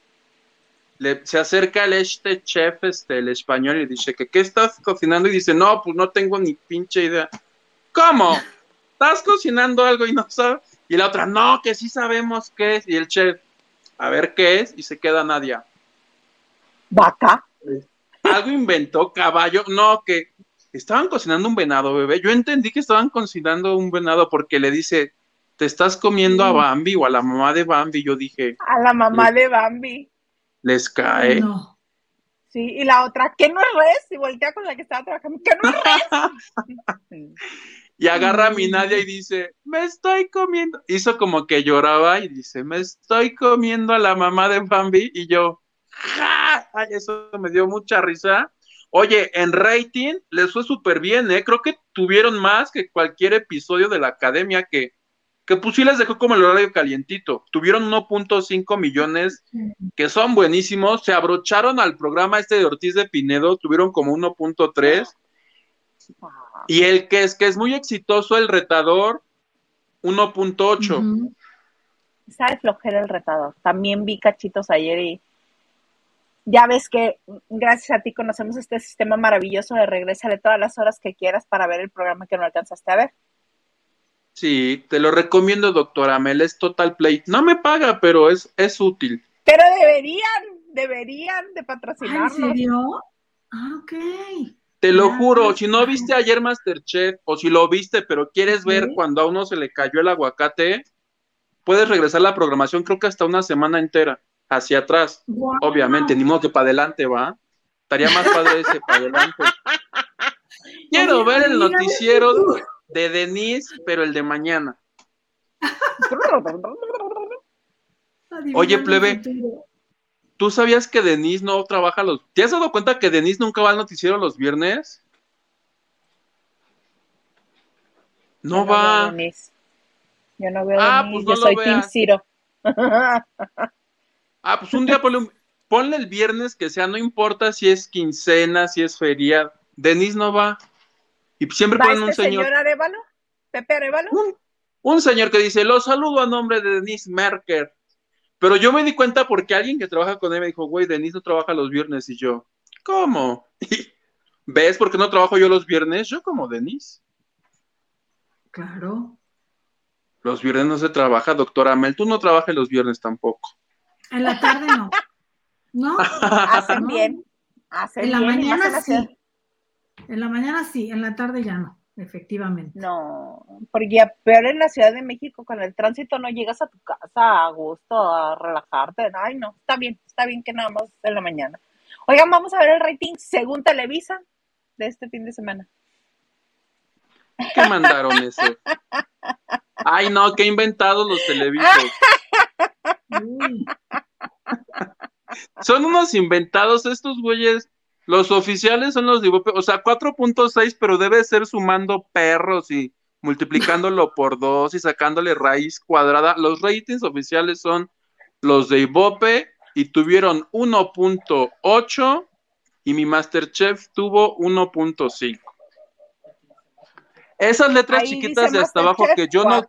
se acerca el este chef, este, el español, y dice que ¿qué estás cocinando? Y dice, no, pues no tengo ni pinche idea. ¿Cómo? ¿Estás cocinando algo y no sabes? Y la otra, no, que sí sabemos qué es. Y el chef, a ver qué es, y se queda Nadia. ¿Vaca? Algo inventó, caballo. No, que estaban cocinando un venado, bebé. Yo entendí que estaban cocinando un venado porque le dice, te estás comiendo a Bambi o a la mamá de Bambi. Yo dije. A la mamá de Bambi les cae. Sí, y la otra, que no es res, y voltea con la que estaba trabajando, que no es res. y agarra a mi Nadia y dice, me estoy comiendo. Hizo como que lloraba y dice, me estoy comiendo a la mamá de Bambi. Y yo, ¡ja! Ay, eso me dio mucha risa. Oye, en rating les fue súper bien, ¿eh? Creo que tuvieron más que cualquier episodio de la academia que que pues sí les dejó como el horario calientito. Tuvieron 1.5 millones, que son buenísimos. Se abrocharon al programa este de Ortiz de Pinedo, tuvieron como 1.3. Y el que es que es muy exitoso, el retador, 1.8. Sabe flojera el retador. También vi cachitos ayer y ya ves que gracias a ti conocemos este sistema maravilloso de regresarle todas las horas que quieras para ver el programa que no alcanzaste a ver. Sí, te lo recomiendo, doctora Mel, es Total Play. No me paga, pero es, es útil. Pero deberían, deberían de patrocinarlo. ¿En serio? Ah, ok. Te lo juro, si no viste ayer Masterchef, o si lo viste, pero quieres ver cuando a uno se le cayó el aguacate, puedes regresar a la programación, creo que hasta una semana entera, hacia atrás. Obviamente, ni modo que para adelante, ¿va? Estaría más padre ese para adelante. Quiero ver el noticiero de Denise, pero el de mañana. Oye, plebe, ¿tú sabías que Denise no trabaja los... ¿Te has dado cuenta que Denise nunca va al noticiero los viernes? No, va. Yo no veo ah, pues no yo soy Team Ciro. ah, pues un día ponle, ponle el viernes que sea, no importa si es quincena, si es feria. Denise no va. Y siempre ponen un este señor. señor Arevalo? ¿Pepe Arevalo? Un, señor que dice, lo saludo a nombre de Denise Merker. Pero yo me di cuenta porque alguien que trabaja con él me dijo, güey, Denise no trabaja los viernes. Y yo, ¿cómo? ¿Ves por qué no trabajo yo los viernes? Yo como Denise. Claro. Los viernes no se trabaja, doctora Mel. Tú no trabajas los viernes tampoco. En la tarde no. ¿No? Hacen bien. en la mañana sí. En la mañana sí, en la tarde ya no, efectivamente. No, porque peor en la Ciudad de México con el tránsito no llegas a tu casa a gusto, a relajarte. Ay, no, está bien, está bien que nada más en la mañana. Oigan, vamos a ver el rating según Televisa de este fin de semana. ¿Qué mandaron ese? Ay, no, qué inventados los televisos. son unos inventados estos güeyes. Los oficiales son los de o sea, 4.6, pero debe ser sumando perros y multiplicándolo por dos y sacándole raíz cuadrada. Los ratings oficiales son los de Ibope y tuvieron 1.8 y mi Masterchef tuvo 1.5. Esas letras chiquitas de hasta abajo que yo no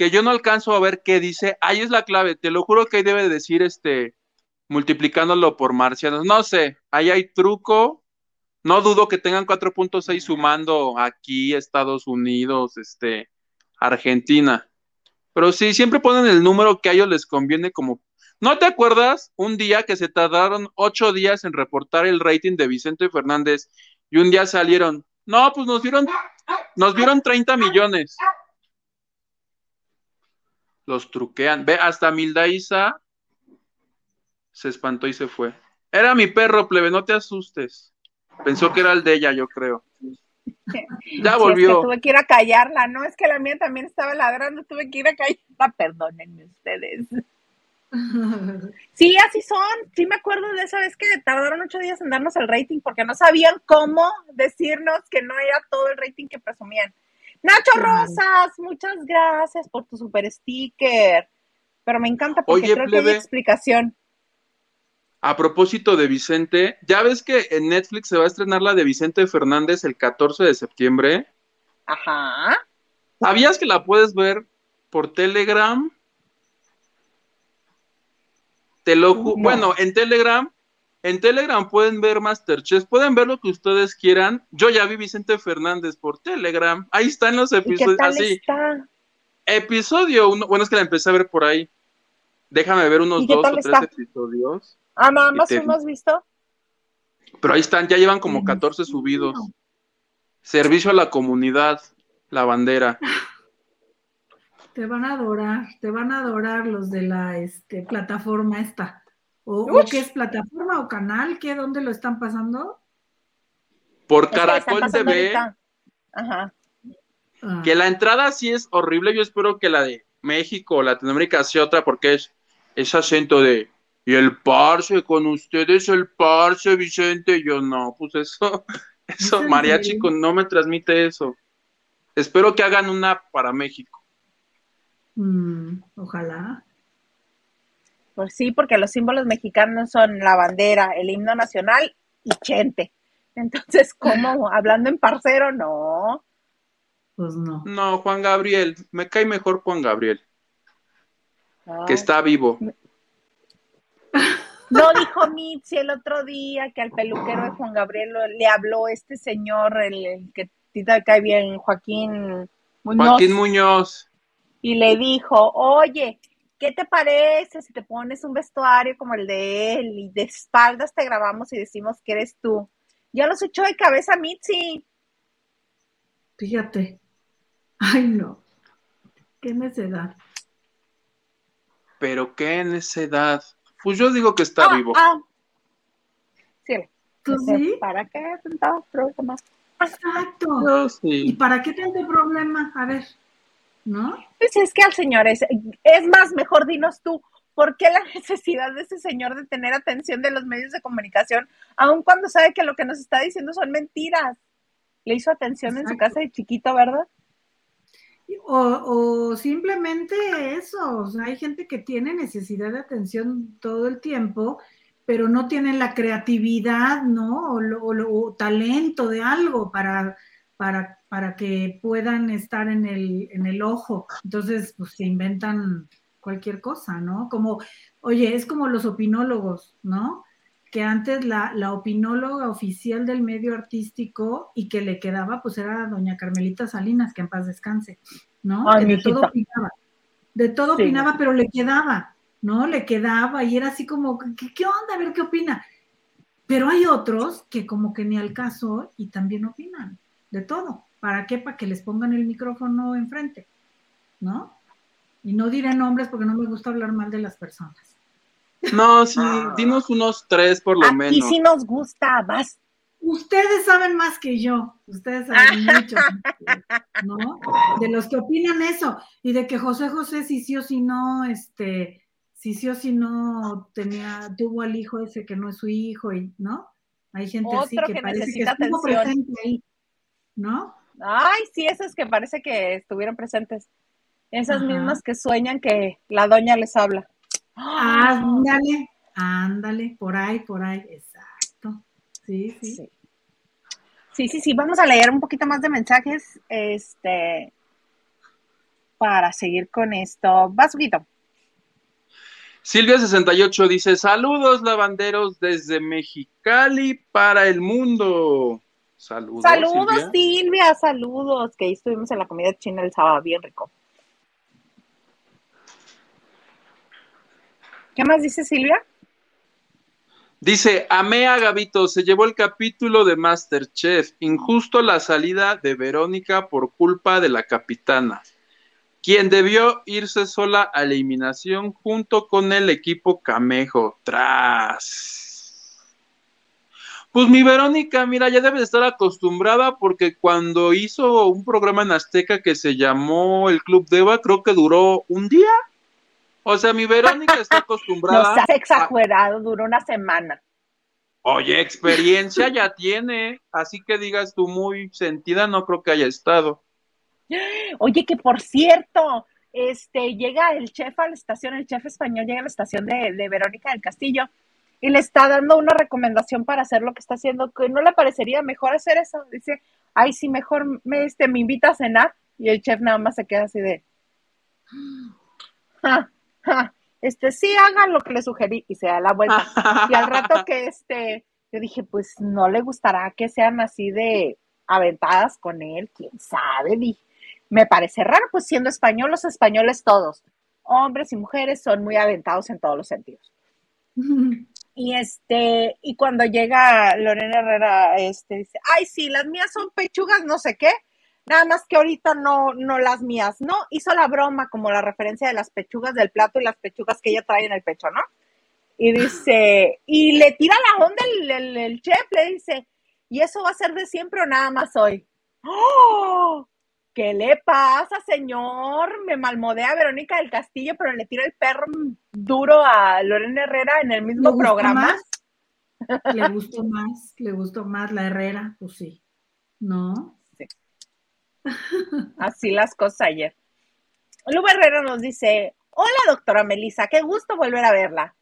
que yo no alcanzo a ver qué dice, ahí es la clave, te lo juro que ahí debe decir este multiplicándolo por marcianos. No sé, ahí hay truco. No dudo que tengan 4.6 sumando aquí Estados Unidos, este Argentina. Pero sí, siempre ponen el número que a ellos les conviene como... ¿No te acuerdas un día que se tardaron ocho días en reportar el rating de Vicente Fernández y un día salieron? No, pues nos dieron, nos dieron 30 millones. Los truquean. Ve, hasta Milda Isa se espantó y se fue. Era mi perro, plebe, no te asustes. Pensó que era el de ella, yo creo. Ya volvió. tuve que ir a callarla, ¿no? Es que la mía también estaba ladrando, tuve que ir a callarla, perdónenme ustedes. Sí, así son. Sí me acuerdo de esa vez que tardaron ocho días en darnos el rating porque no sabían cómo decirnos que no era todo el rating que presumían. Nacho Rosas, muchas gracias por tu super sticker. Pero me encanta porque creo que hay explicación. A propósito de Vicente, ya ves que en Netflix se va a estrenar la de Vicente Fernández el 14 de septiembre. Ajá. ¿Sabías que la puedes ver por Telegram? Te lo Bueno, en Telegram, en Telegram pueden ver Masterchef, pueden ver lo que ustedes quieran. Yo ya vi Vicente Fernández por Telegram. Ahí están los episodios. así. Episodio uno. Bueno, es que la empecé a ver por ahí. Déjame ver unos dos o tres episodios. Ah, nada más uno has visto. Pero ahí están, ya llevan como 14 subidos. Servicio a la comunidad, la bandera. Te van a adorar, te van a adorar los de la este, plataforma esta. ¿O, qué es plataforma o canal? ¿Qué? ¿Dónde lo están pasando? Por Caracol TV. Ajá. Ah. Que la entrada sí es horrible. Yo espero que la de México o Latinoamérica sea otra porque es, es acento de y el parche, con ustedes el parche, Vicente. Yo no, pues eso, eso, María Chico, no me transmite eso. Espero que hagan una para México. Mm, ojalá. Pues sí, porque los símbolos mexicanos son la bandera, el himno nacional y Chente. Entonces, ¿cómo? Hablando en parcero, no. Pues no. No, Juan Gabriel, me cae mejor Juan Gabriel. Que está vivo. No dijo Mitzi el otro día que al peluquero de Juan Gabriel le habló este señor, el, que tita cae bien, Joaquín Muñoz. Joaquín Muñoz. Y le dijo, oye, ¿qué te parece si te pones un vestuario como el de él y de espaldas te grabamos y decimos que eres tú? Ya los echó de cabeza Mitzi. Fíjate. Ay, no. Qué necedad. Pero qué necedad. Pues yo digo que está ah, vivo. Ah. Sí. ¿Tú sí? ¿Para qué tantos problemas? Exacto. ¿Y para qué tanto problema? A ver, ¿no? Pues es que al señor es, es más, mejor dinos tú, ¿por qué la necesidad de ese señor de tener atención de los medios de comunicación, aun cuando sabe que lo que nos está diciendo son mentiras? Le hizo atención en su casa de chiquito, ¿verdad? O, simplemente eso, hay gente que tiene necesidad de atención todo el tiempo, pero no tiene la creatividad, ¿no? O, talento de algo para, para, para, que puedan estar en el, en el ojo. Entonces, pues se inventan cualquier cosa, ¿no? Como, oye, es como los opinólogos, ¿no? que antes la, la, opinóloga oficial del medio artístico y que le quedaba, pues era doña Carmelita Salinas, que en paz descanse, ¿no? de todo opinaba, de todo opinaba, pero le quedaba, ¿no? Le quedaba y era así como, ¿qué, ¿qué, onda? A ver qué opina. Pero hay otros que como que ni al caso y también opinan de todo. ¿Para qué? Para que les pongan el micrófono enfrente, ¿no? Y no diré nombres porque no me gusta hablar mal de las personas. No, sí, dinos unos tres por lo menos. Y si nos gusta, más. ustedes saben más que yo, ustedes saben mucho, ¿no? De los que opinan eso y de que José José si sí o si no, este, si sí o si no tenía, tuvo al hijo ese que no es su hijo y, ¿no? Hay gente así que, parece que estuvo presente ahí, ¿no? Ay, sí, esos que parece que estuvieron presentes. Esas mismas que sueñan que la doña les habla. Ándale, ándale, por ahí, por ahí, exacto. Sí, sí. Sí, sí, sí, vamos a leer un poquito más de mensajes, este, para seguir con esto. Vas, Silvia68 dice, saludos lavanderos desde Mexicali para el mundo. Saludos. Saludos, Silvia. saludos. Que ahí estuvimos en la comida china el sábado, bien rico. ¿Qué más dice Silvia? Dice, amé a Gavito, se llevó el capítulo de Masterchef, injusto la salida de Verónica por culpa de la capitana, quien debió irse sola a la eliminación junto con el equipo Camejo. Tras. Pues mi Verónica, mira, ya debe estar acostumbrada porque cuando hizo un programa en Azteca que se llamó El Club Deva, creo que duró un día o sea, mi Verónica está acostumbrada. no seas exagerado, duró una semana. Oye, experiencia ya tiene, así que digas tú muy sentida, no creo que haya estado. Oye, que por cierto, este llega el chef a la estación, el chef español llega a la estación de, de Verónica del Castillo y le está dando una recomendación para hacer lo que está haciendo, que no le parecería mejor hacer eso. Dice, ay, sí, mejor me, este, me invita a cenar. Y el chef nada más se queda así de, ah, este, sí, hagan lo que le sugerí y se da la vuelta. y al rato que este, yo dije, pues no le gustará que sean así de aventadas con él, quién sabe, dije. Me parece raro, pues siendo español, los españoles todos, hombres y mujeres, son muy aventados en todos los sentidos. Y este, y cuando llega Lorena Herrera, este dice, ay, sí, las mías son pechugas, no sé qué, Nada más que ahorita no, no las mías, ¿no? Hizo la broma como la referencia de las pechugas del plato y las pechugas que ella trae en el pecho, ¿no? Y dice, y le tira la onda el, el, chef, le dice, ¿y eso va a ser de siempre o nada más hoy? ¡Oh! ¿Qué le pasa, señor? Me malmodea Verónica del Castillo, pero le tira el perro duro a Lorena Herrera en el mismo programa. Le gustó más, le gustó más la Herrera, pues sí. ¿No? Así las cosas ayer. Lu Herrera nos dice, hola doctora Melissa, qué gusto volver a verla.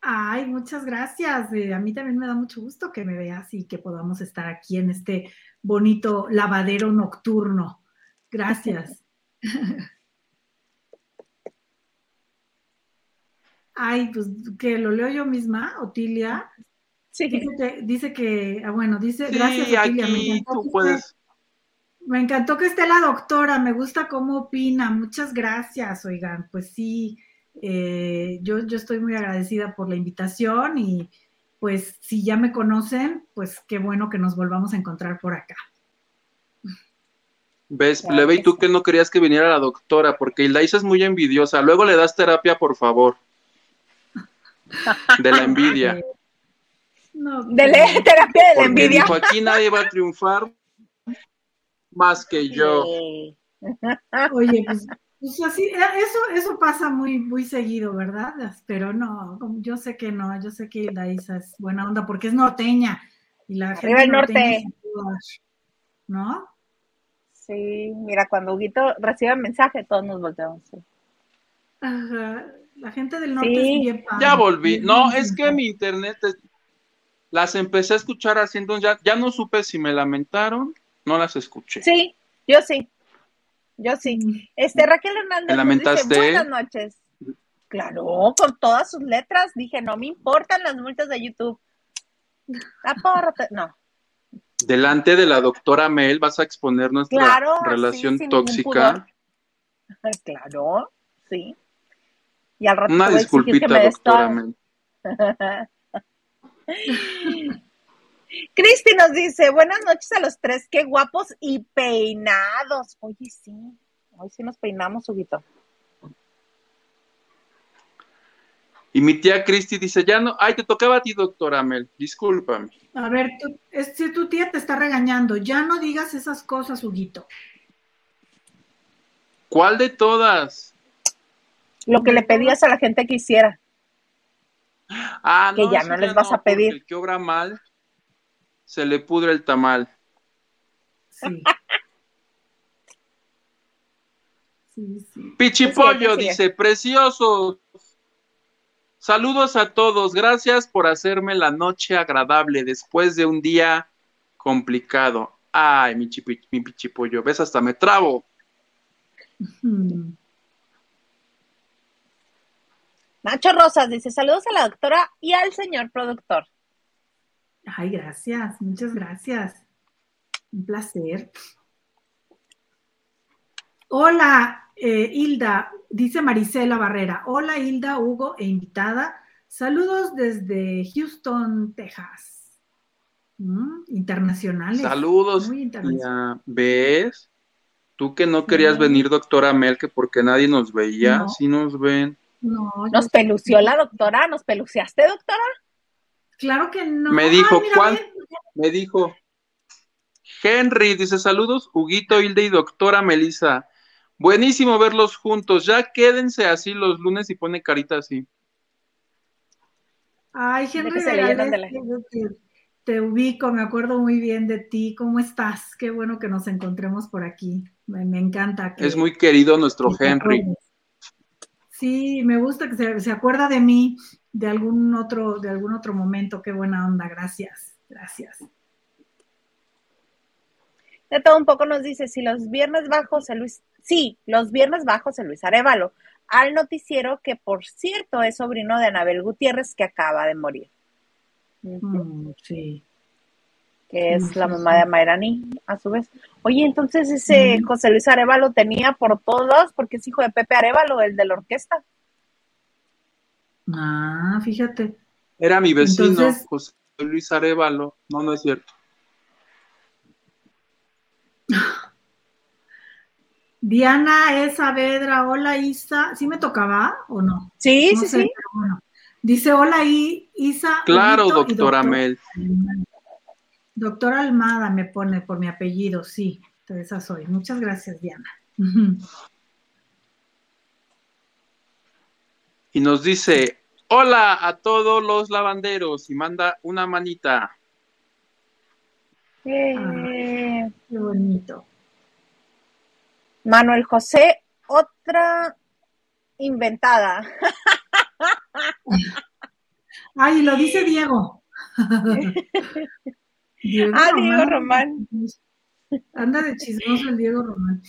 Ay, muchas gracias. Eh, a mí también me da mucho gusto que me veas y que podamos estar aquí en este bonito lavadero nocturno. Gracias. Ay, pues que lo leo yo misma, Otilia. Sí. Dice que, ah, bueno, dice, gracias Otilia. Aquí tú puedes. Me encantó que esté la doctora, me gusta cómo opina, muchas gracias, oigan, pues sí, eh, yo, yo estoy muy agradecida por la invitación y pues si ya me conocen, pues qué bueno que nos volvamos a encontrar por acá. ¿Ves, Plebe, y tú que no querías que viniera la doctora? Porque Ilaisa es muy envidiosa. Luego le das terapia, por favor. De la envidia. No, de la terapia de la envidia. Dijo, aquí nadie va a triunfar más que yo. Oye, pues, pues, así, eh, eso, eso pasa muy, muy seguido, ¿verdad? Pero no, yo sé que no, yo sé que la Isa es buena onda porque es norteña y la gente del norte. ¿No? Sí, mira, cuando Huguito recibe el mensaje, todos nos volteamos. Ajá. La gente del norte es bien Ya volví. No, es que mi internet las empecé a escuchar haciendo ya, ya no supe si me lamentaron no las escuché. Sí, yo sí. Yo sí. Este Raquel Hernández lamentaste? dice, buenas noches. Claro, con todas sus letras. Dije, no me importan las multas de YouTube. Apárate. No. Delante de la doctora Mel vas a exponer nuestra relación tóxica. Claro, sí. Y al rato Una disculpita, doctora Mel. Cristi nos dice, buenas noches a los tres, qué guapos y peinados. Oye, sí, hoy sí nos peinamos, Huguito. Y mi tía Cristi dice, ya no, ay, te tocaba a ti, doctora Mel, discúlpame. A ver, si tu tía te está regañando, ya no digas esas cosas, Huguito. ¿Cuál de todas? Lo que le pedías a la gente que hiciera. Ah, que ya no les vas a pedir. El que obra mal, se le pudre el tamal. Sí. sí, sí. Pichipollo dice, precioso. Saludos a todos, gracias por hacerme la noche agradable después de un día complicado. Ay, mi, mi pichipollo, ves, hasta me trabo. Nacho Rosas dice, saludos a la doctora y al señor productor. Ay, gracias, muchas gracias. Un placer. Hola, eh, Hilda, dice Marisela Barrera. Hola, Hilda, Hugo e invitada. Saludos desde Houston, Texas. Mm, internacionales. Saludos. ¿Ves? Tú que no querías venir, doctora Mel, que porque nadie nos veía, sí nos ven. No, ¿Nos pelució la doctora? ¿Nos peluciaste, doctora? Claro que no. Me dijo, Juan, me dijo, Henry, dice saludos, Huguito, Hilde y doctora Melissa. Buenísimo verlos juntos. Ya quédense así los lunes y pone carita así. Ay, Henry, te, te, ubico, me acuerdo muy bien de ti. ¿Cómo estás? Qué bueno que nos encontremos por aquí. Me, encanta. es muy querido nuestro Henry. Sí, me gusta que se, se, acuerda de mí de algún otro, de algún otro momento. Qué buena onda. Gracias, gracias. De todo un poco nos dice, si los viernes bajos José Luis, sí, los viernes bajos José Luis Arevalo, al noticiero que por cierto es sobrino de Anabel Gutiérrez que acaba de morir. Mm, sí. Que es la mamá de Amairani, a su vez. Oye, entonces ese José Luis Arevalo tenía por todos, porque es hijo de Pepe Arevalo, el de la orquesta. Ah, fíjate. Era mi vecino, José Luis Arevalo. No, no es cierto. Diana es Saavedra, hola Isa. ¿Sí me tocaba o no? Sí, sí, sí. Dice, hola Isa. Claro, doctora Mel. Doctora Almada me pone por mi apellido, sí. Esa soy. Muchas gracias, Diana. Y nos dice, hola a todos los lavanderos y manda una manita. qué bonito. Manuel José, otra inventada. Ay, lo dice Diego. ah, Diego Román. Anda de chismoso el Diego Román.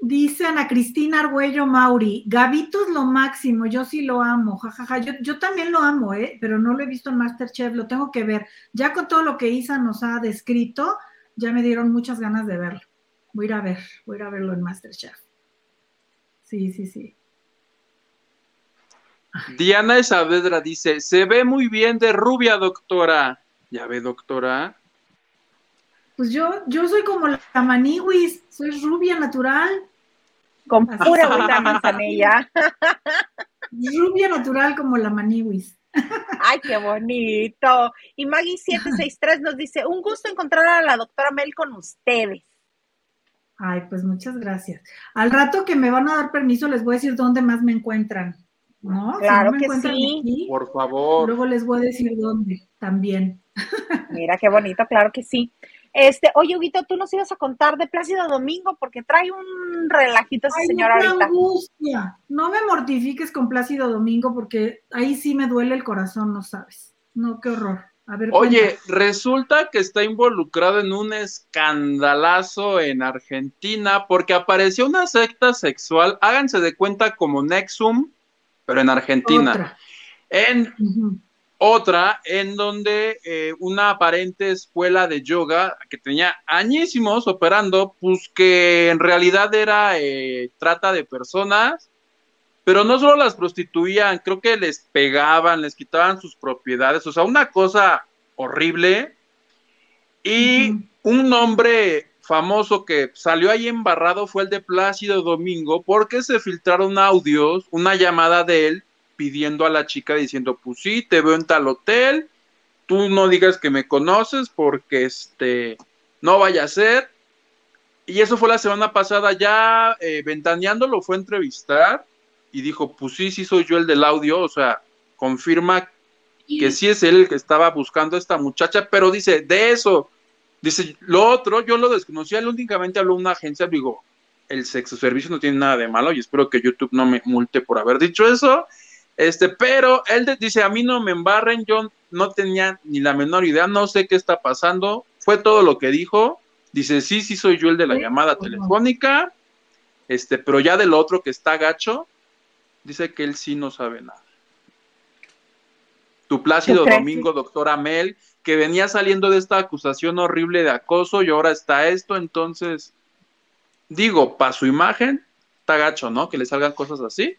Dice Ana Cristina Argüello Mauri, Gavito es lo máximo, yo sí lo amo, jajaja, yo, yo, también lo amo, ¿eh? pero no lo he visto en Masterchef, lo tengo que ver. Ya con todo lo que Isa nos ha descrito, ya me dieron muchas ganas de verlo. Voy a ir a ver, voy a ir a verlo en Masterchef. Sí, sí, sí. Diana Saavedra dice, se ve muy bien de rubia, doctora. ¿Ya ve, doctora? Pues yo, yo soy como la maniwis, soy rubia natural. Con pura buena manzanilla. Rubia natural como la maniwis. Ay, qué bonito. Y Maggie763 nos dice, un gusto encontrar a la doctora Mel con ustedes. Ay, pues muchas gracias. Al rato que me van a dar permiso, les voy a decir dónde más me encuentran. ¿No? Claro que sí. Por favor. Luego les voy a decir dónde también. Mira qué bonito, claro que sí. Este, oye, Huguito, tú nos ibas a contar de Plácido Domingo porque trae un relajito ese señor no ahorita. Angustia. No me mortifiques con Plácido Domingo porque ahí sí me duele el corazón, no sabes. No, qué horror. Oye, resulta que está involucrado en un escandalazo en Argentina porque apareció una secta sexual, háganse de cuenta como Nexum, pero en Argentina. En otra, en donde eh, una aparente escuela de yoga que tenía añísimos operando, pues que en realidad era eh, trata de personas pero no solo las prostituían, creo que les pegaban, les quitaban sus propiedades, o sea, una cosa horrible. Y un nombre famoso que salió ahí embarrado fue el de Plácido Domingo, porque se filtraron audios, una llamada de él, pidiendo a la chica diciendo, pues sí, te veo en tal hotel, tú no digas que me conoces porque este, no vaya a ser. Y eso fue la semana pasada, ya eh, ventaneando lo fue a entrevistar y dijo, pues sí, sí soy yo el del audio, o sea, confirma que sí es él el que estaba buscando a esta muchacha, pero dice, de eso, dice, lo otro, yo lo desconocía, él únicamente habló una agencia, digo, el sexo servicio no tiene nada de malo y espero que YouTube no me multe por haber dicho eso, este, pero él dice, a mí no me embarren, yo no tenía ni la menor idea, no sé qué está pasando, fue todo lo que dijo, dice, sí, sí soy yo el de la llamada telefónica, este, pero ya del otro que está gacho, dice que él sí no sabe nada. Tu Plácido Domingo, doctora Mel, que venía saliendo de esta acusación horrible de acoso y ahora está esto, entonces, digo, para su imagen, está gacho, ¿no? Que le salgan cosas así.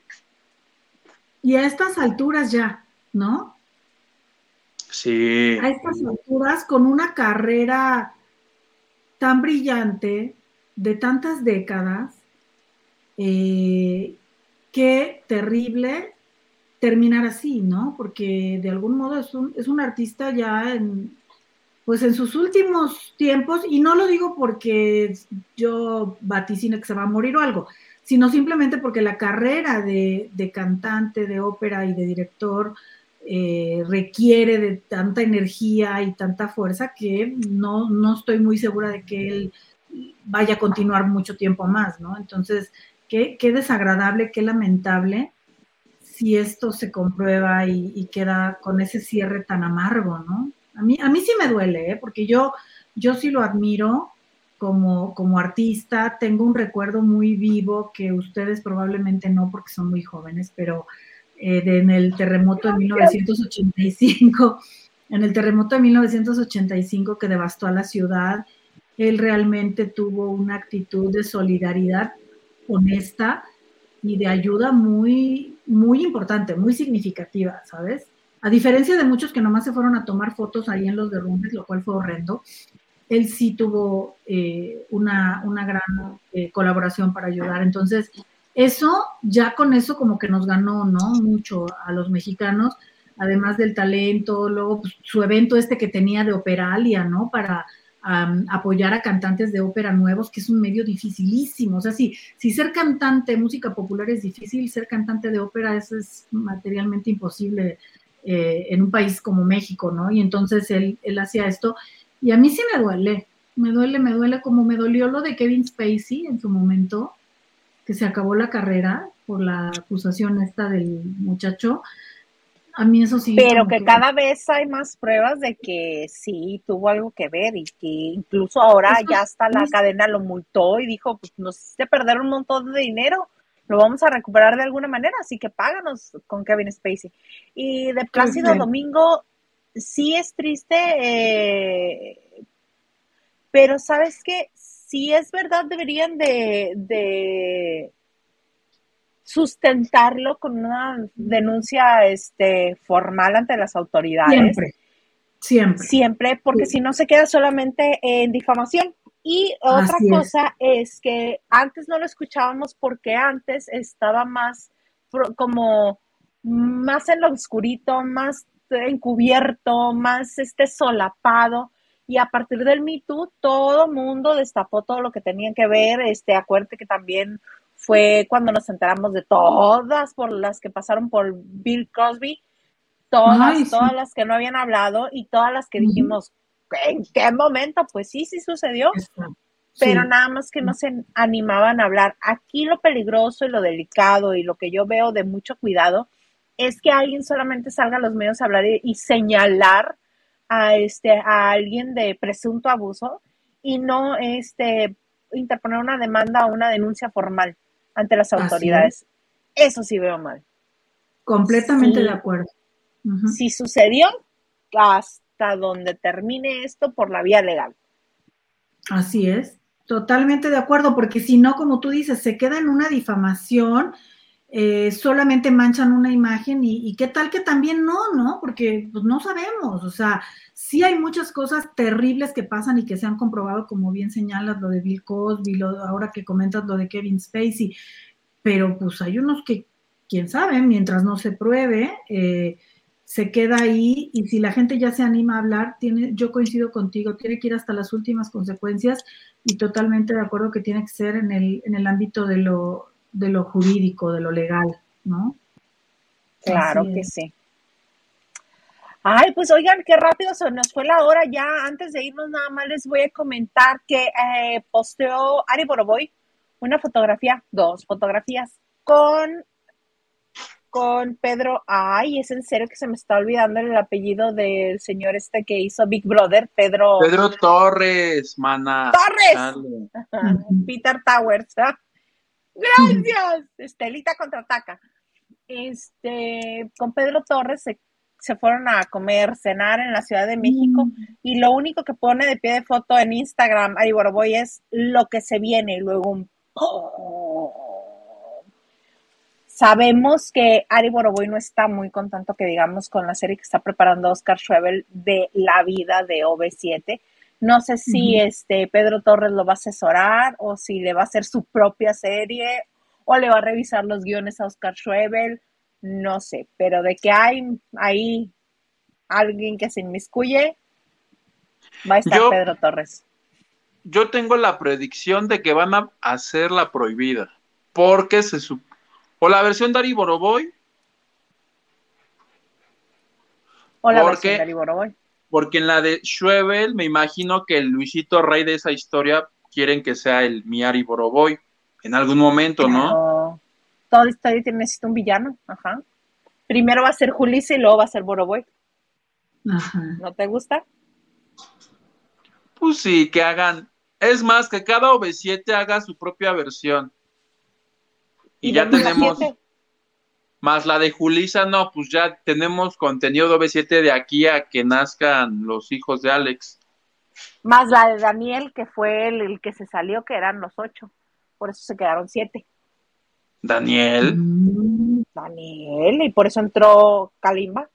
Y a estas alturas ya, ¿no? Sí. A estas alturas, con una carrera tan brillante, de tantas décadas, eh, qué terrible terminar así, ¿no? Porque de algún modo es un, es un artista ya en, pues en sus últimos tiempos, y no lo digo porque yo vaticine que se va a morir o algo, sino simplemente porque la carrera de, cantante, de ópera y de director eh, requiere de tanta energía y tanta fuerza que no, no estoy muy segura de que él vaya a continuar mucho tiempo más, ¿no? Entonces, qué, desagradable, qué lamentable si esto se comprueba y, queda con ese cierre tan amargo, ¿no? A mí, a mí sí me duele, ¿eh? porque yo, yo sí lo admiro como, como artista, tengo un recuerdo muy vivo que ustedes probablemente no porque son muy jóvenes, pero eh, en el terremoto de 1985, en el terremoto de 1985 que devastó a la ciudad, él realmente tuvo una actitud de solidaridad honesta y de ayuda muy, muy importante, muy significativa, ¿sabes? A diferencia de muchos que nomás se fueron a tomar fotos ahí en los derrumbes, lo cual fue horrendo, él sí tuvo eh, una, una, gran eh, colaboración para ayudar. Entonces, eso, ya con eso como que nos ganó, ¿no? Mucho a los mexicanos, además del talento, luego pues, su evento este que tenía de Operalia, ¿no? Para apoyar a cantantes de ópera nuevos, que es un medio dificilísimo. O sea, si, si ser cantante de música popular es difícil, ser cantante de ópera es materialmente imposible eh, en un país como México, ¿no? Y entonces él, él hacía esto. Y a mí sí me duele, me duele, me duele como me dolió lo de Kevin Spacey en su momento, que se acabó la carrera por la acusación esta del muchacho. A mí eso sí. Pero que, cada vez hay más pruebas de que sí tuvo algo que ver y que incluso ahora ya hasta la cadena lo multó y dijo, pues nos hiciste perder un montón de dinero, lo vamos a recuperar de alguna manera, así que páganos con Kevin Spacey. Y de Plácido Domingo, sí es triste, eh, pero sabes que sí es verdad, deberían de sustentarlo con una denuncia este, formal ante las autoridades. Siempre, siempre. Siempre, porque si no se queda solamente en difamación. Y otra cosa es. que antes no lo escuchábamos porque antes estaba más como más en lo oscurito, más encubierto, más este solapado. Y a partir del Me Too, todo mundo destapó todo lo que tenían que ver. Este, acuérdate que también fue cuando nos enteramos de todas por las que pasaron por Bill Crosby, todas, todas las que no habían hablado y todas las que dijimos, ¿en qué momento? Pues sí, sí sucedió. Pero nada más que no se animaban a hablar. Aquí lo peligroso y lo delicado y lo que yo veo de mucho cuidado es que alguien solamente salga a los medios a hablar y, señalar a este a alguien de presunto abuso y no este interponer una demanda o una denuncia formal ante las autoridades. Eso sí veo mal. Completamente de acuerdo. Si sucedió, hasta donde termine esto por la vía legal. Así es, totalmente de acuerdo, porque si no, como tú dices, se queda en una difamación, eh, solamente manchan una imagen y, qué tal que también no, ¿no? Porque pues, no sabemos, o sea, sí hay muchas cosas terribles que pasan y que se han comprobado, como bien señalas, lo de Bill Cosby, ahora que comentas lo de Kevin Spacey, pero pues hay unos que quién sabe, mientras no se pruebe, eh, se queda ahí y si la gente ya se anima a hablar, tiene, yo coincido contigo, tiene que ir hasta las últimas consecuencias y totalmente de acuerdo que tiene que ser en el, en el ámbito de lo, de lo jurídico, de lo legal, ¿no? Claro que sí. Ay, pues oigan, qué rápido se nos fue la hora ya. Antes de irnos, nada más les voy a comentar que eh, posteó Ari Boroboy una fotografía, dos fotografías con con Pedro, ay, es en serio que se me está olvidando el apellido del señor este que hizo Big Brother, Pedro. Pedro Torres, mana. Torres. Peter Towers. Gracias. Estelita contraataca. Este, con Pedro Torres se, se, fueron a comer, cenar en la Ciudad de México mm. y lo único que pone de pie de foto en Instagram, Ari Boroboy, es lo que se viene y luego un... Sabemos que Ari Boroboy no está muy contento, que digamos, con la serie que está preparando Oscar Schwebel de la vida de OV7. No sé si este Pedro Torres lo va a asesorar o si le va a hacer su propia serie o le va a revisar los guiones a Oscar Schwebel. No sé, pero de que hay ahí alguien que se inmiscuye, va a estar Pedro Torres. Yo tengo la predicción de que van a hacer la prohibida, porque se, o la versión de Ari Boroboy. O la versión de Ari Boroboy. Porque en la de Schwebel, me imagino que el Luisito Rey de esa historia quieren que sea el mi Ari Boroboy. En algún momento, ¿no? Toda historia necesita un villano. Ajá. Primero va a ser Julissa y luego va a ser Boroboy. Ajá. ¿No te gusta? Pues sí, que hagan. Es más, que cada OV7 haga su propia versión. Y, ya tenemos. Más la de Julisa, no, pues ya tenemos contenido de OV7 de aquí a que nazcan los hijos de Alex. Más la de Daniel, que fue el, que se salió, que eran los ocho. Por eso se quedaron siete. Daniel. Daniel, y por eso entró Kalimba.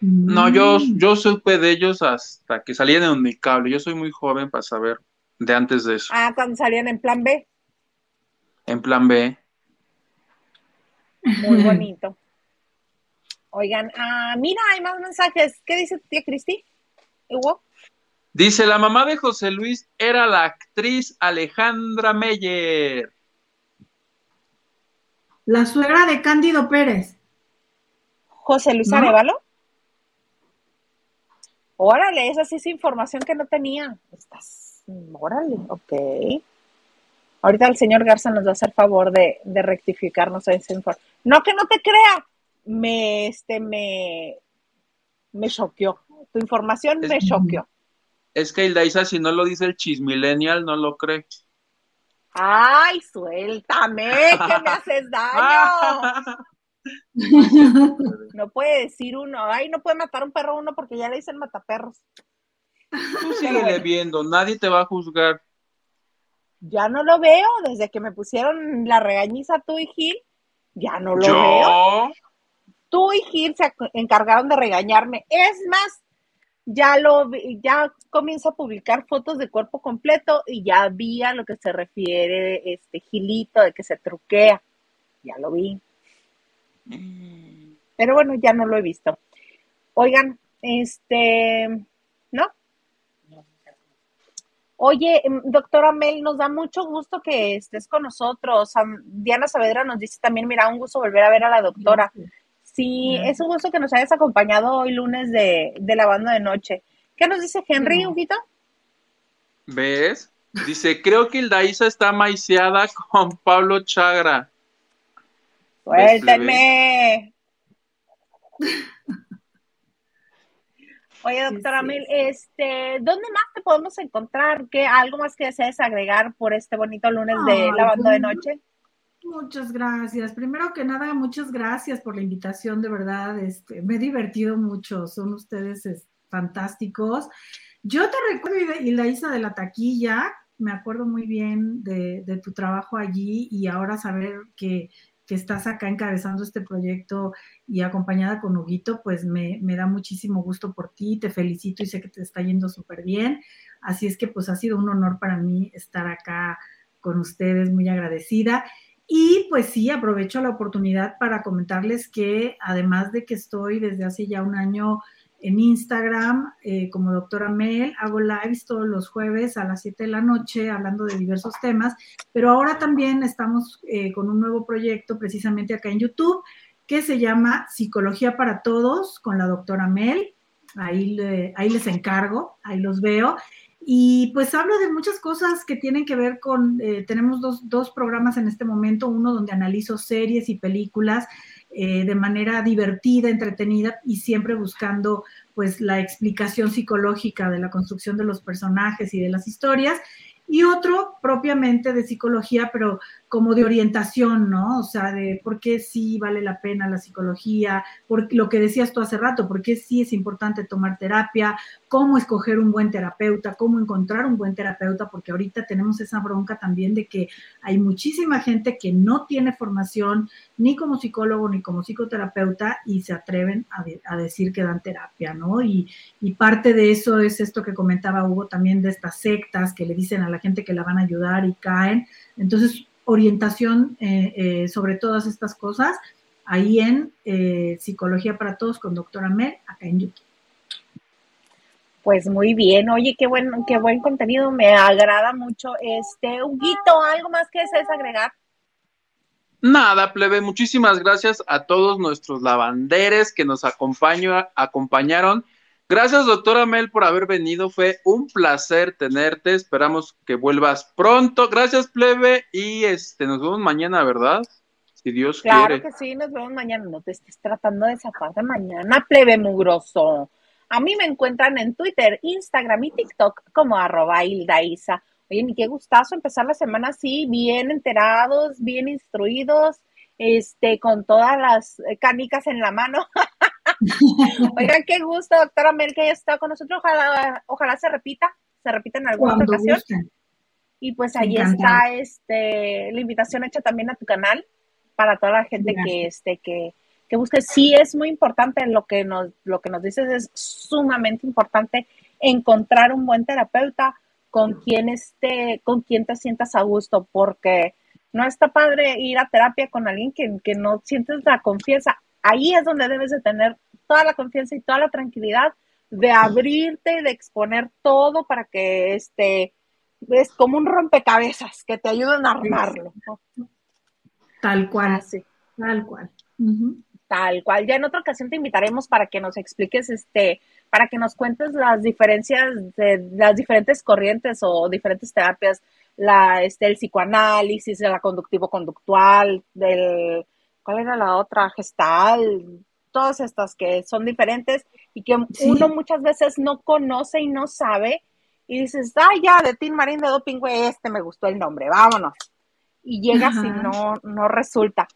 No, yo, yo supe de ellos hasta que salían en mi cable. Yo soy muy joven para saber de antes de eso. Ah, cuando salían en plan B en plan B. Muy bonito. Oigan, ah, mira, hay más mensajes. ¿Qué dice tu tía Cristi? ¿Hugo? Dice, la mamá de José Luis era la actriz Alejandra Meyer. La suegra de Cándido Pérez. ¿José Luis Arevalo? Órale, esa sí es información que no tenía. Estás, órale, ok. Ahorita el señor Garza nos va a hacer favor de, rectificarnos ese informe. No que no te crea, me, este, me, me choqueó. Tu información me choqueó. Es que Hildaisa, si no lo dice el chismillennial, no lo cree. Ay, suéltame, que me haces daño. no puede decir uno, ay, no puede matar un perro uno porque ya le dicen mataperros. Tú síguele viendo, nadie te va a juzgar ya no lo veo. Desde que me pusieron la regañiza tú y Gil, ya no lo veo. Tú y Gil se encargaron de regañarme. Es más, ya lo ya comienzo a publicar fotos de cuerpo completo y ya vi a lo que se refiere este Gilito de que se truquea. Ya lo vi. Mm. Pero bueno, ya no lo he visto. Oigan, este. Oye, em, doctora Mel, nos da mucho gusto que estés con nosotros. Diana Saavedra nos dice también, mira, un gusto volver a ver a la doctora. Sí, es un gusto que nos hayas acompañado hoy lunes de, de la banda de noche. ¿Qué nos dice Henry, un ¿Ves? Dice, creo que Daisa está maiceada con Pablo Chagra. Suéltenme. Oye, doctora Mil, este, ¿dónde más te podemos encontrar? ¿Qué, ¿Algo más que desees agregar por este bonito lunes de lavando de pues, noche? Muchas gracias. Primero que nada, muchas gracias por la invitación, de verdad. Este, me he divertido mucho, son ustedes fantásticos. Yo te recuerdo, y la Isa de la taquilla, me acuerdo muy bien de, de tu trabajo allí y ahora saber que que estás acá encabezando este proyecto y acompañada con Huguito, pues me, da muchísimo gusto por ti, te felicito y sé que te está yendo súper bien. Así es que pues ha sido un honor para mí estar acá con ustedes, muy agradecida. Y pues sí, aprovecho la oportunidad para comentarles que además de que estoy desde hace ya un año en Instagram eh, como doctora Mel, hago lives todos los jueves a las 7 de la noche hablando de diversos temas, pero ahora también estamos eh, con un nuevo proyecto precisamente acá en YouTube que se llama Psicología para Todos con la doctora Mel. Ahí, ahí les encargo, ahí los veo. Y pues hablo de muchas cosas que tienen que ver con, eh, tenemos dos, dos, programas en este momento, uno donde analizo series y películas eh, de manera divertida, entretenida y siempre buscando pues la explicación psicológica de la construcción de los personajes y de las historias. Y otro propiamente de psicología, pero como de orientación, ¿no? O sea, de por qué sí vale la pena la psicología, por lo que decías tú hace rato, por qué sí es importante tomar terapia, cómo escoger un buen terapeuta, cómo encontrar un buen terapeuta, porque ahorita tenemos esa bronca también de que hay muchísima gente que no tiene formación ni como psicólogo ni como psicoterapeuta y se atreven a, decir que dan terapia, ¿no? Y, y parte de eso es esto que comentaba Hugo también de estas sectas que le dicen a la gente que la van a ayudar y caen. Entonces, orientación eh, eh, sobre todas estas cosas ahí en eh, Psicología para Todos con doctora Mel, acá en YouTube. Pues muy bien, oye, qué buen, qué buen contenido, me agrada mucho. Este, Huguito, ¿algo más que desees agregar? Nada, plebe, muchísimas gracias a todos nuestros lavanderes que nos acompañaron Gracias, doctora Mel, por haber venido. Fue un placer tenerte. Esperamos que vuelvas pronto. Gracias, plebe. Y este, nos vemos mañana, ¿verdad? Si Dios quiere. Claro que sí, nos vemos mañana. No te estés tratando de zafar de mañana, plebe mugroso. A mí me encuentran en Twitter, Instagram y TikTok como arroba Isa. Oye, ni qué gustazo empezar la semana así, bien enterados, bien instruidos, este, con todas las canicas en la mano. Oigan, qué gusto, doctora Mel, que haya estado con nosotros. Ojalá, ojalá se repita, se repita en alguna ocasión. Y pues ahí está este, la invitación hecha también a tu canal para toda la gente que, este, que, que busque. Sí es muy importante lo que nos, lo que nos dices, es sumamente importante encontrar un buen terapeuta con quien esté, con quien te sientas a gusto, porque no está padre ir a terapia con alguien que, que no sientes la confianza ahí es donde debes de tener toda la confianza y toda la tranquilidad de abrirte y de exponer todo para que este es como un rompecabezas que te ayuden a armarlo. Tal cual. Tal cual. Tal cual. Ya en otra ocasión te invitaremos para que nos expliques, este, para que nos cuentes las diferencias de las diferentes corrientes o diferentes terapias, la, este, el psicoanálisis, la conductivo-conductual, del ¿cuál era la otra? Gestal, todas estas que son diferentes y que uno muchas veces no conoce y no sabe y dices, ay, ya, de Tim Marín de Doping, güey, este me gustó el nombre, vámonos. Y llegas y no, no resulta.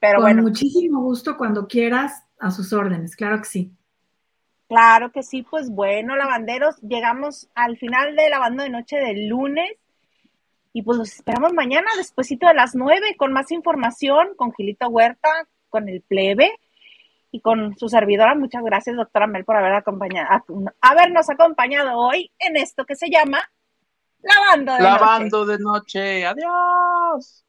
Pero Con bueno. muchísimo gusto cuando quieras, a sus órdenes, claro que sí. Claro que sí, pues bueno, lavanderos, llegamos al final de lavando de noche del lunes. Y pues los esperamos mañana, despuesito de las nueve, con más información, con Gilito Huerta, con el plebe y con su servidora. Muchas gracias, doctora Mel, por haber acompañado, habernos acompañado hoy en esto que se llama Lavando de Lavando de noche. Adiós.